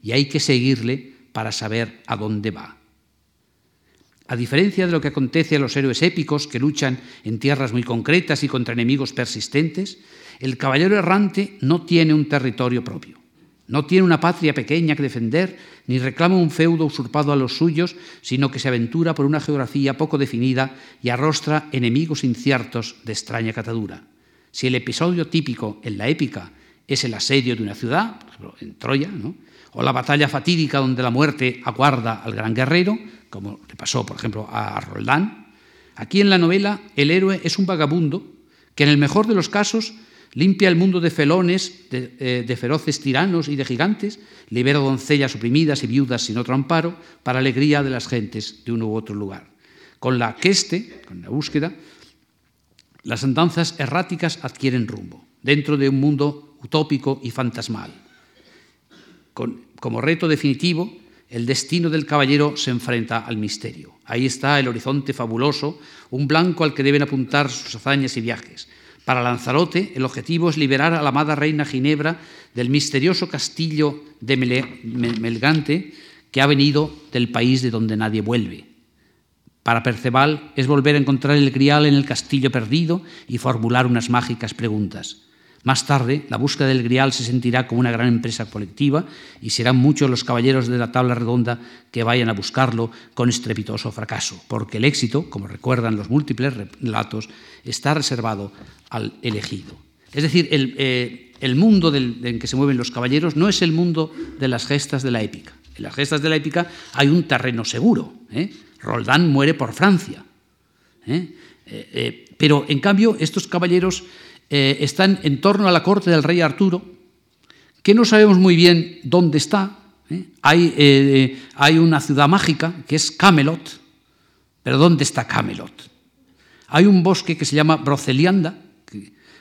y hay que seguirle para saber a dónde va. A diferencia de lo que acontece a los héroes épicos que luchan en tierras muy concretas y contra enemigos persistentes, el caballero errante no tiene un territorio propio, no tiene una patria pequeña que defender, ni reclama un feudo usurpado a los suyos, sino que se aventura por una geografía poco definida y arrostra enemigos inciertos de extraña catadura. Si el episodio típico en la épica es el asedio de una ciudad, por ejemplo, en Troya, ¿no? o la batalla fatídica donde la muerte aguarda al gran guerrero, como le pasó, por ejemplo, a Roldán. Aquí en la novela el héroe es un vagabundo que en el mejor de los casos limpia el mundo de felones, eh, de, feroces tiranos y de gigantes, libera doncellas oprimidas y viudas sin otro amparo, para alegría de las gentes de uno u otro lugar. Con la queste, con la búsqueda, las andanzas erráticas adquieren rumbo, dentro de un mundo utópico y fantasmal como reto definitivo, el destino del caballero se enfrenta al misterio. Ahí está el horizonte fabuloso, un blanco al que deben apuntar sus hazañas y viajes. Para Lanzarote, el objetivo es liberar a la amada reina Ginebra del misterioso castillo de Melgante que ha venido del país de donde nadie vuelve. Para Perceval es volver a encontrar el grial en el castillo perdido y formular unas mágicas preguntas. Más tarde, la búsqueda del grial se sentirá como una gran empresa colectiva y serán muchos los caballeros de la tabla redonda que vayan a buscarlo con estrepitoso fracaso, porque el éxito, como recuerdan los múltiples relatos, está reservado al elegido. Es decir, el, eh, mundo en que se mueven los caballeros no es el mundo de las gestas de la épica. En las gestas de la épica hay un terreno seguro. ¿eh? Roldán muere por Francia. ¿eh? pero, en cambio, estos caballeros eh, están en torno a la corte del rey Arturo, que no sabemos muy bien dónde está. ¿eh? Hay, eh, hay, una ciudad mágica que es Camelot, pero ¿dónde está Camelot? Hay un bosque que se llama Brocelianda,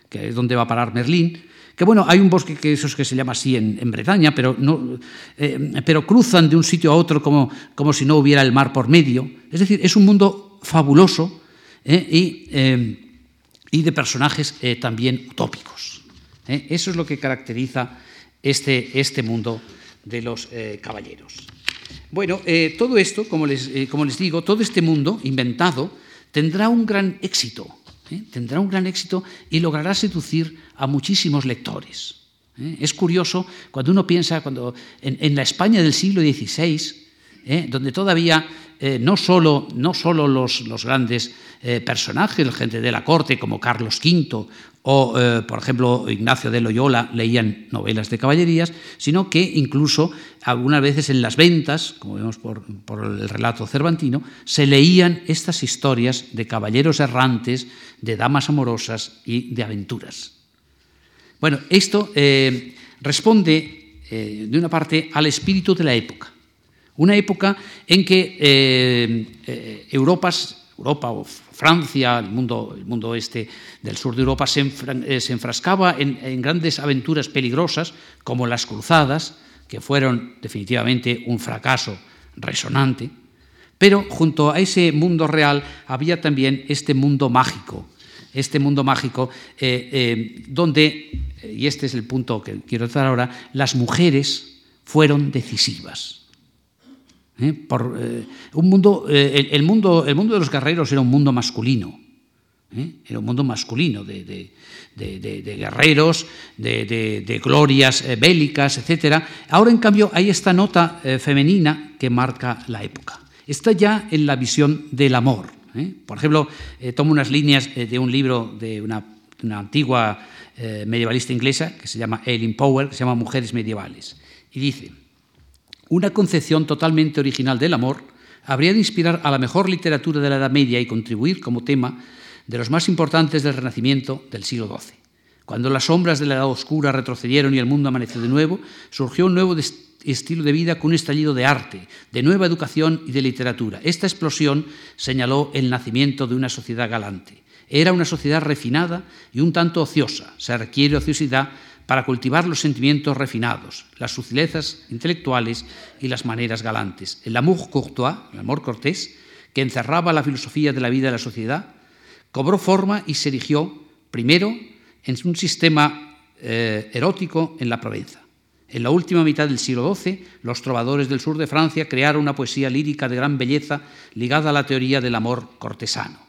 que, es donde va a parar Merlín, que bueno, hay un bosque que, eso es que se llama así en, Bretaña, pero, no, pero cruzan de un sitio a otro como, como si no hubiera el mar por medio. Es decir, es un mundo fabuloso y y de personajes eh, también utópicos. ¿eh? Eso es lo que caracteriza este, este mundo de los eh, caballeros. Bueno, todo esto, como les, como les, digo, todo este mundo inventado tendrá un gran éxito, tendrá un gran éxito y logrará seducir a muchísimos lectores. Es curioso cuando uno piensa cuando en, en la España del siglo XVI, donde todavía no solo, no solo los, los grandes personajes, gente de la corte como Carlos V o, eh, por ejemplo, Ignacio de Loyola leían novelas de caballerías, sino que incluso algunas veces en las ventas, como vemos por, el relato cervantino, se leían estas historias de caballeros errantes, de damas amorosas y de aventuras. Bueno, esto eh, responde, eh, de una parte, al espíritu de la época. Una época en que Europas, Europa o Francia, el mundo, este del sur de Europa, se, eh, enfrascaba en, grandes aventuras peligrosas como las cruzadas, que fueron definitivamente un fracaso resonante, pero junto a ese mundo real había también este mundo mágico, este mundo mágico eh, eh, donde, y este es el punto que quiero tratar ahora, las mujeres fueron decisivas. ¿Eh? Por, eh, un mundo, eh, el, mundo, el mundo de los guerreros era un mundo masculino. Era un mundo masculino de, guerreros, de, glorias bélicas, etc. Ahora, en cambio, hay esta nota femenina que marca la época. Está ya en la visión del amor. Por ejemplo, tomo unas líneas de un libro de una, una antigua medievalista inglesa que se llama Eileen Power, que se llama Mujeres Medievales. Y dice, una concepción totalmente original del amor habría de inspirar a la mejor literatura de la Edad Media y contribuir como tema de los más importantes del Renacimiento del siglo XII. Cuando las sombras de la Edad Oscura retrocedieron y el mundo amaneció de nuevo, surgió un nuevo estilo de vida con un estallido de arte, de nueva educación y de literatura. Esta explosión señaló el nacimiento de una sociedad galante. Era una sociedad refinada y un tanto ociosa. Se requiere ociosidad para cultivar los sentimientos refinados, las sutilezas intelectuales y las maneras galantes. El amour courtois, el amor cortés, que encerraba la filosofía de la vida de la sociedad, cobró forma y se erigió, primero, en un sistema eh, erótico en la Provenza. En la última mitad del siglo XII, los trovadores del sur de Francia crearon una poesía lírica de gran belleza ligada a la teoría del amor cortesano.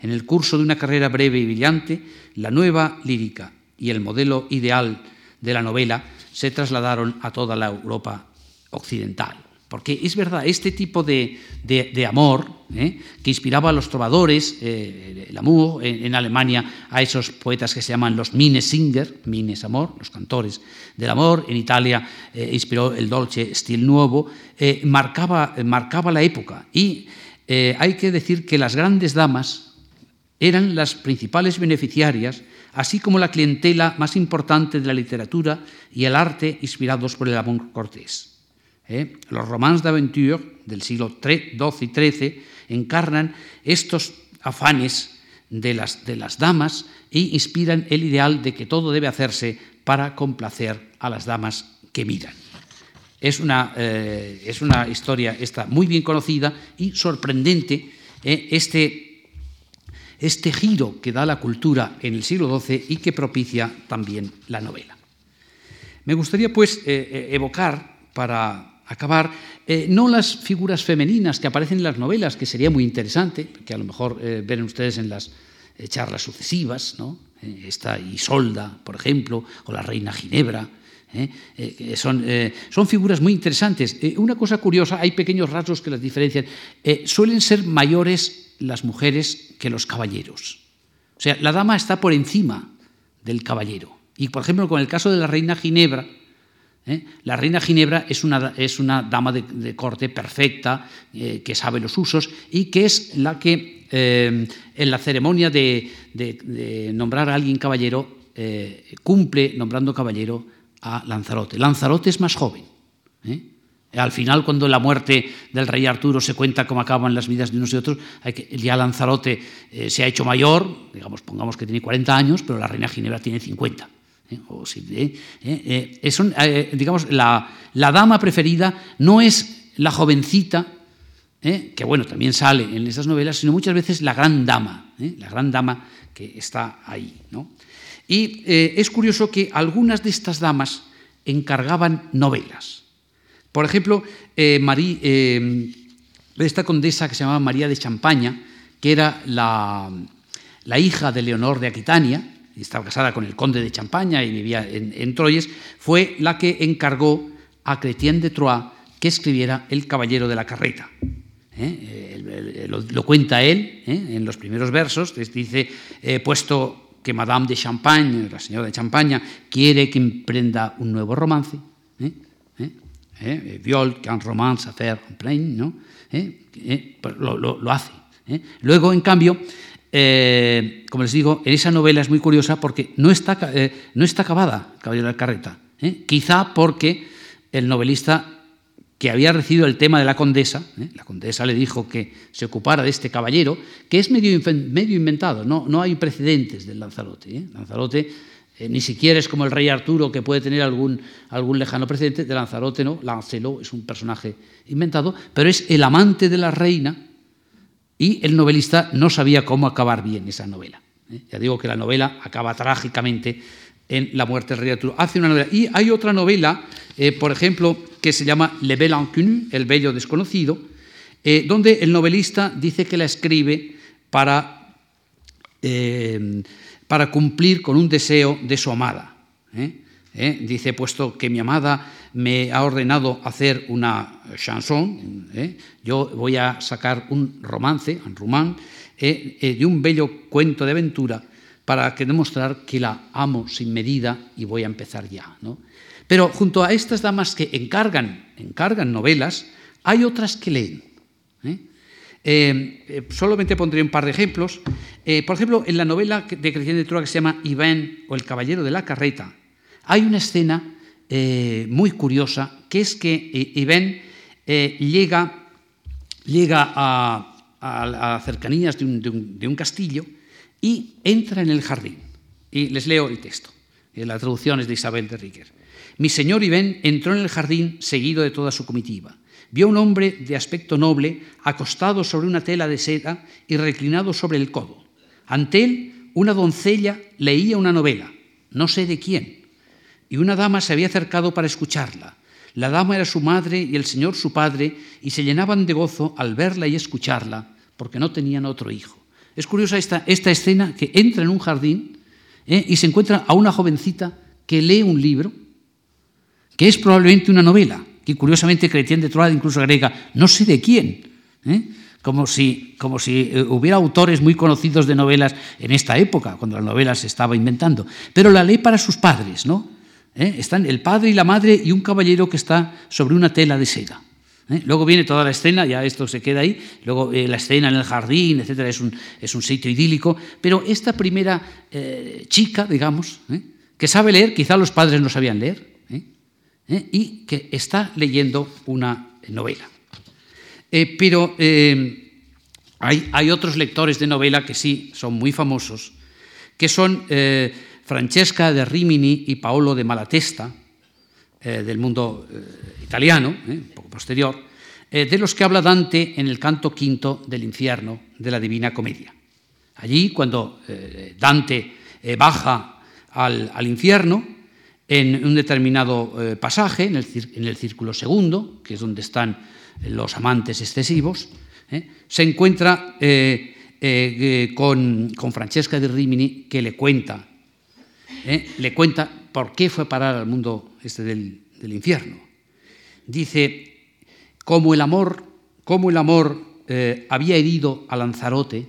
En el curso de una carrera breve y brillante, la nueva lírica y el modelo ideal de la novela se trasladaron a toda la Europa occidental. Porque es verdad, este tipo de, amor ¿eh? que inspiraba a los trovadores, eh, el amour, en, Alemania a esos poetas que se llaman los Minesinger, Mines amor, los cantores del amor, en Italia eh, inspiró el Dolce Stil Nuevo, marcaba, marcaba la época. Y hay que decir que las grandes damas eran las principales beneficiarias así como la clientela más importante de la literatura y el arte inspirados por el amor cortés. ¿Eh? Los romans d'aventure del siglo XII y XIII encarnan estos afanes de las, de las damas e inspiran el ideal de que todo debe hacerse para complacer a las damas que miran. Es una, eh, es una historia muy bien conocida y sorprendente ¿eh? este este giro que da la cultura en el siglo XII y que propicia también la novela. Me gustaría, pues, eh, eh, evocar, para acabar, eh, no las figuras femeninas que aparecen en las novelas, que sería muy interesante, que a lo mejor ven ustedes en las charlas sucesivas, ¿no? esta Isolda, por ejemplo, o la reina Ginebra, son, son, figuras muy interesantes. una cosa curiosa, hay pequeños rasgos que las diferencian. suelen ser mayores las mujeres que los caballeros. O sea, la dama está por encima del caballero. Y, por ejemplo, con el caso de la reina Ginebra, ¿eh? la reina Ginebra es una, es una dama de, corte perfecta, eh, que sabe los usos y que es la que eh, en la ceremonia de, de, nombrar a alguien caballero cumple nombrando caballero a Lanzarote. Lanzarote es más joven. Al final, cuando la muerte del rey Arturo se cuenta cómo acaban las vidas de unos y otros, hay que, Lanzarote eh, se ha hecho mayor, digamos, pongamos que tiene 40 años, pero la reina Ginebra tiene 50. ¿eh? O ¿eh? digamos, la, dama preferida no es la jovencita, que bueno, también sale en esas novelas, sino muchas veces la gran dama, la gran dama que está ahí. Y es curioso que algunas de estas damas encargaban novelas. Por ejemplo, eh, eh, esta condesa que se llamaba María de Champaña, que era la, hija de Leonor de Aquitania, y estaba casada con el conde de Champaña y vivía en, Troyes, fue la que encargó a Chrétien de Troyes que escribiera El Caballero de la Carreta. Lo, cuenta él en los primeros versos, dice, puesto que Madame de Champagne, la señora de Champaña, quiere que emprenda un nuevo romance, eh, viol, qu'un romance à faire en plein, ¿no? Pues lo, lo, lo, hace. Luego, en cambio, eh, como les digo, esa novela es muy curiosa porque no está, eh, no está acabada, Caballero de la Carreta. Quizá porque el novelista que había recibido el tema de la condesa, la condesa le dijo que se ocupara de este caballero, que es medio, medio inventado, no, no hay precedentes del. Lanzarote eh, ni siquiera es como el rey Arturo, que puede tener algún, algún lejano precedente. De Lanzarote, ¿no? Lancelot es un personaje inventado, pero es el amante de la reina y el novelista no sabía cómo acabar bien esa novela. ¿eh? Ya digo que la novela acaba trágicamente en la muerte del rey Arturo. Hace una novela. Y hay otra novela, eh, por ejemplo, que se llama Le Bel Inconnu, El Bello Desconocido, donde el novelista dice que la escribe para para cumplir con un deseo de su amada. ¿eh? ¿Eh? Dice, puesto que mi amada me ha ordenado hacer una chanson, ¿eh? yo voy a sacar un romance, un román, de un bello cuento de aventura para que demostrar que la amo sin medida y voy a empezar ya. Pero junto a estas damas que encargan, encargan novelas, hay otras que leen. Eh, eh, solamente pondré un par de ejemplos. Eh, por ejemplo, en la novela de Cristian de que se llama Iván o el caballero de la carreta, hay una escena muy curiosa, que es que Iván llega, llega a, las cercanías de un, castillo y entra en el jardín. Y les leo el texto. La traducción es de Isabel de Riquer. Mi señor Iván entró en el jardín seguido de toda su comitiva vio un hombre de aspecto noble acostado sobre una tela de seda y reclinado sobre el codo. Ante él, una doncella leía una novela, no sé de quién, y una dama se había acercado para escucharla. La dama era su madre y el señor su padre, y se llenaban de gozo al verla y escucharla, porque no tenían otro hijo. Es curiosa esta, esta escena que entra en un jardín ¿eh? y se encuentra a una jovencita que lee un libro, que es probablemente una novela, que curiosamente Chrétien de Troyes incluso agrega, no sé de quién, ¿eh? como si, como si eh, hubiera autores muy conocidos de novelas en esta época, cuando la novela se estaba inventando, pero la lee para sus padres, ¿no? ¿Eh? Están el padre y la madre y un caballero que está sobre una tela de seda. Luego viene toda la escena, ya esto se queda ahí, luego la escena en el jardín, etcétera, es un, es un sitio idílico, pero esta primera chica, digamos, que sabe leer, quizá los padres no sabían leer, ¿eh? y que está leyendo una novela. Eh, pero eh, hay, otros lectores de novela que sí son muy famosos, que son Francesca de Rimini y Paolo de Malatesta, del mundo italiano, un poco posterior, de los que habla Dante en el canto quinto del infierno de la Divina Comedia. Allí, cuando Dante baja al infierno, en un determinado eh, pasaje, en el, círculo segundo, que es donde están los amantes excesivos, ¿eh? se encuentra eh, con, Francesca de Rimini que le cuenta, le cuenta por qué fue parar al mundo este del, del infierno. Dice, como el amor, como el amor había herido a Lanzarote,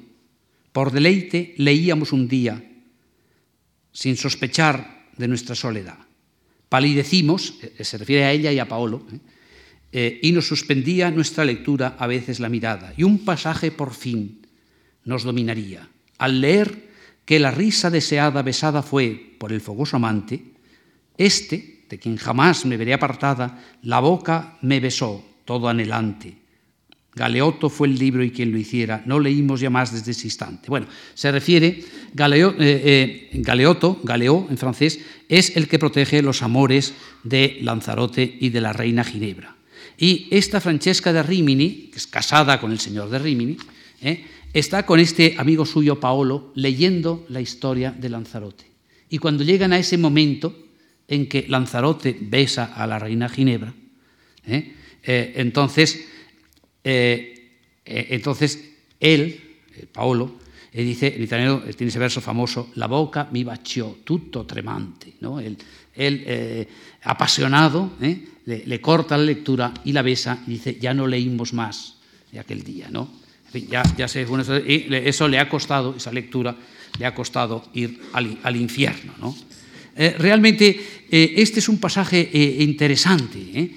por deleite leíamos un día, sin sospechar de nuestra soledad palidecimos, eh, se refiere a ella y a Paolo, ¿eh? Eh, y nos suspendía nuestra lectura a veces la mirada, y un pasaje por fin nos dominaría. Al leer que la risa deseada besada fue por el fogoso amante, este, de quien jamás me veré apartada, la boca me besó todo anhelante, Galeoto fue el libro y quien lo hiciera. No leímos ya más desde ese instante. Bueno, se refiere, Galeo, eh, eh, Galeoto, Galeo en francés, es el que protege los amores de Lanzarote y de la reina Ginebra. Y esta Francesca de Rimini, que es casada con el señor de Rimini, eh, está con este amigo suyo Paolo leyendo la historia de Lanzarote. Y cuando llegan a ese momento en que Lanzarote besa a la reina Ginebra, entonces eh, eh, entonces él, Paolo, E dice, el italiano tiene ese verso famoso, la boca mi bació, tutto tremante. ¿no? Él, él eh, apasionado, ¿eh? le, le, corta la lectura y la besa y dice, ya no leímos más de aquel día. ¿no? En fin, ya, ya sé, bueno, eso, y eso le ha costado, esa lectura le ha costado ir al, al infierno. ¿no? Eh, realmente eh, este es un pasaje eh, interesante,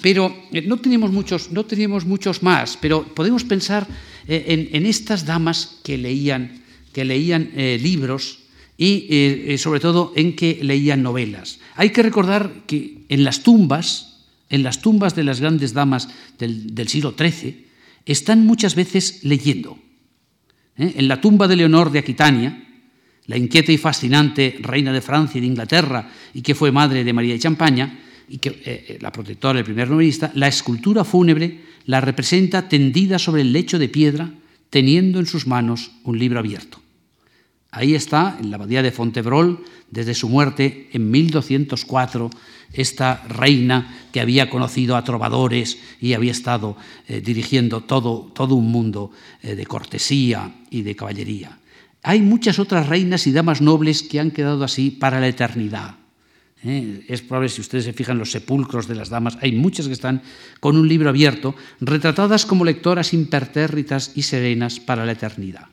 pero no tenemos, muchos, no tenemos muchos más, pero podemos pensar en, en, estas damas que leían, que leían libros y sobre todo en que leían novelas. Hay que recordar que en las tumbas, en las tumbas de las grandes damas del, del siglo XIII, están muchas veces leyendo. En la tumba de Leonor de Aquitania, la inquieta y fascinante reina de Francia y de Inglaterra, y que fue madre de María de Champaña, eh, eh, la protectora del primer novelista, la escultura fúnebre la representa tendida sobre el lecho de piedra, teniendo en sus manos un libro abierto. Ahí está, en la abadía de Fontebrol, desde su muerte en 1204, esta reina que había conocido a trovadores y había estado eh, dirigiendo todo, todo, un mundo de cortesía y de caballería. Hay muchas otras reinas y damas nobles que han quedado así para la eternidad. ¿Eh? Es probable, si ustedes se fijan, los sepulcros de las damas, hay muchas que están con un libro abierto, retratadas como lectoras impertérritas y serenas para la eternidad.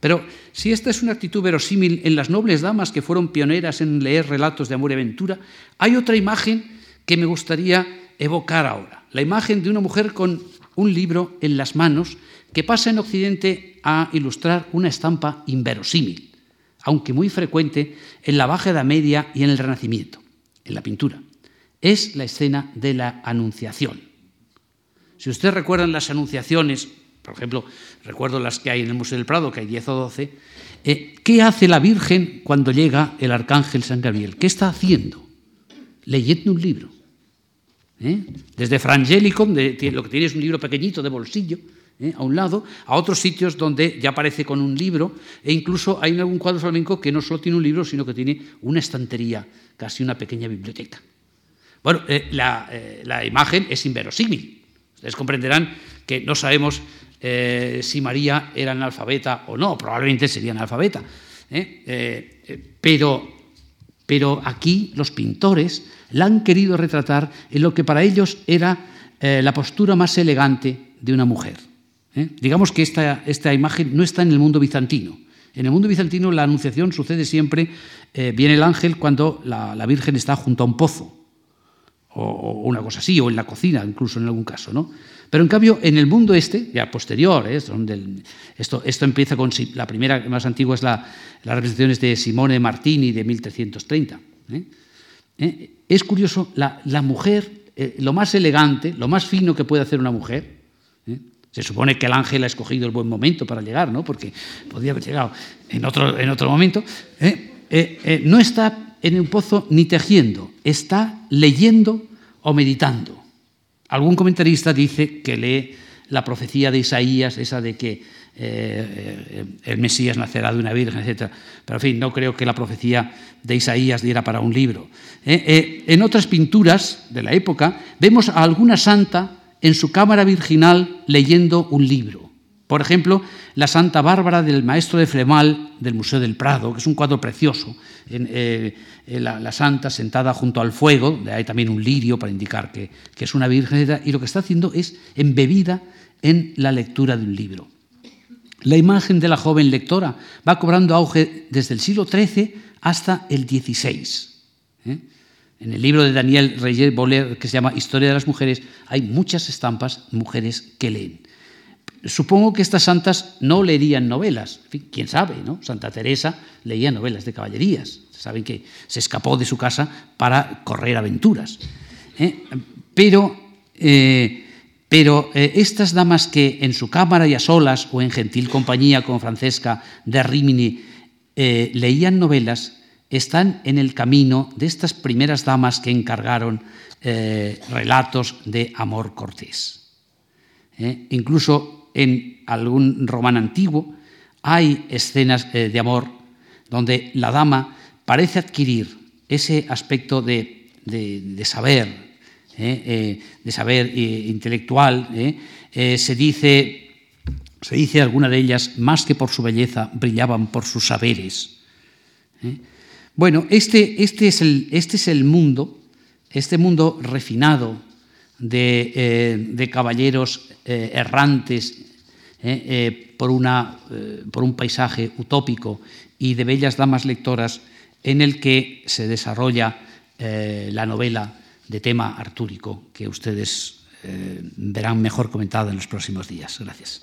Pero si esta es una actitud verosímil en las nobles damas que fueron pioneras en leer relatos de amor y aventura, hay otra imagen que me gustaría evocar ahora. La imagen de una mujer con un libro en las manos que pasa en Occidente a ilustrar una estampa inverosímil, aunque muy frecuente en la Baja Edad Media y en el Renacimiento, en la pintura. Es la escena de la Anunciación. Si ustedes recuerdan las Anunciaciones, por ejemplo, recuerdo las que hay en el Museo del Prado, que hay 10 o 12, eh, ¿qué hace la Virgen cuando llega el Arcángel San Gabriel? ¿Qué está haciendo? Leyendo un libro. ¿Eh? Desde Frangélico, lo que tiene es un libro pequeñito de bolsillo, ¿eh? a un lado, a otros sitios donde ya aparece con un libro, e incluso hay algún cuadro flamenco que no solo tiene un libro, sino que tiene una estantería, casi una pequeña biblioteca. Bueno, eh, la, eh, la, imagen es inverosímil. Ustedes comprenderán que no sabemos si María era analfabeta o no, probablemente sería analfabeta. pero aquí los pintores la han querido retratar en lo que para ellos era la postura más elegante de una mujer. ¿Eh? Digamos que esta, esta, imagen no está en el mundo bizantino. En el mundo bizantino la anunciación sucede siempre, eh, viene el ángel cuando la, la, Virgen está junto a un pozo, o, una cosa así, o en la cocina, incluso en algún caso. ¿no? Pero en cambio, en el mundo este, ya posterior, ¿eh? donde esto, esto, empieza con la primera más antigua es la, las representaciones de Simone Martini de 1330. ¿eh? ¿Eh? Es curioso, la, la mujer, lo más elegante, lo más fino que puede hacer una mujer, se supone que el ángel ha escogido el buen momento para llegar, ¿no? porque podría haber llegado en otro, en otro momento. ¿eh? Eh, eh, no está en un pozo ni tejiendo, está leyendo o meditando. Algún comentarista dice que lee la profecía de Isaías, esa de que el Mesías nacerá de una virgen, etc. Pero, en fin, no creo que la profecía de Isaías diera para un libro. en otras pinturas de la época vemos a alguna santa en su cámara virginal leyendo un libro. Por ejemplo, la Santa Bárbara del Maestro de Flemal del Museo del Prado, que es un cuadro precioso, eh, la, la, santa sentada junto al fuego, hay también un lirio para indicar que, que es una virgen, y lo que está haciendo es embebida en la lectura de un libro. La imagen de la joven lectora va cobrando auge desde el siglo XIII hasta el XVI. ¿eh? En el libro de Daniel Reyes Boller, que se llama Historia de las Mujeres, hay muchas estampas mujeres que leen. Supongo que estas santas no leerían novelas. En fin, quién sabe, ¿no? Santa Teresa leía novelas de caballerías. Saben que se escapó de su casa para correr aventuras. ¿eh? Pero, eh, pero eh, estas damas que en su cámara y a solas o en gentil compañía con Francesca de Rimini leían novelas, están en el camino de estas primeras damas que encargaron eh, relatos de amor cortés. Eh, incluso en algún román antiguo hay escenas eh, de amor donde la dama parece adquirir ese aspecto de, de, saber, de saber intelectual. se dice Se dice alguna de ellas, más que por su belleza, brillaban por sus saberes. Bueno, este, este, es el, este, es el, mundo, este mundo refinado de, eh, caballeros eh, errantes por, una, por un paisaje utópico y de bellas damas lectoras en el que se desarrolla la novela de tema artúrico que ustedes verán mejor comentada en los próximos días. Gracias.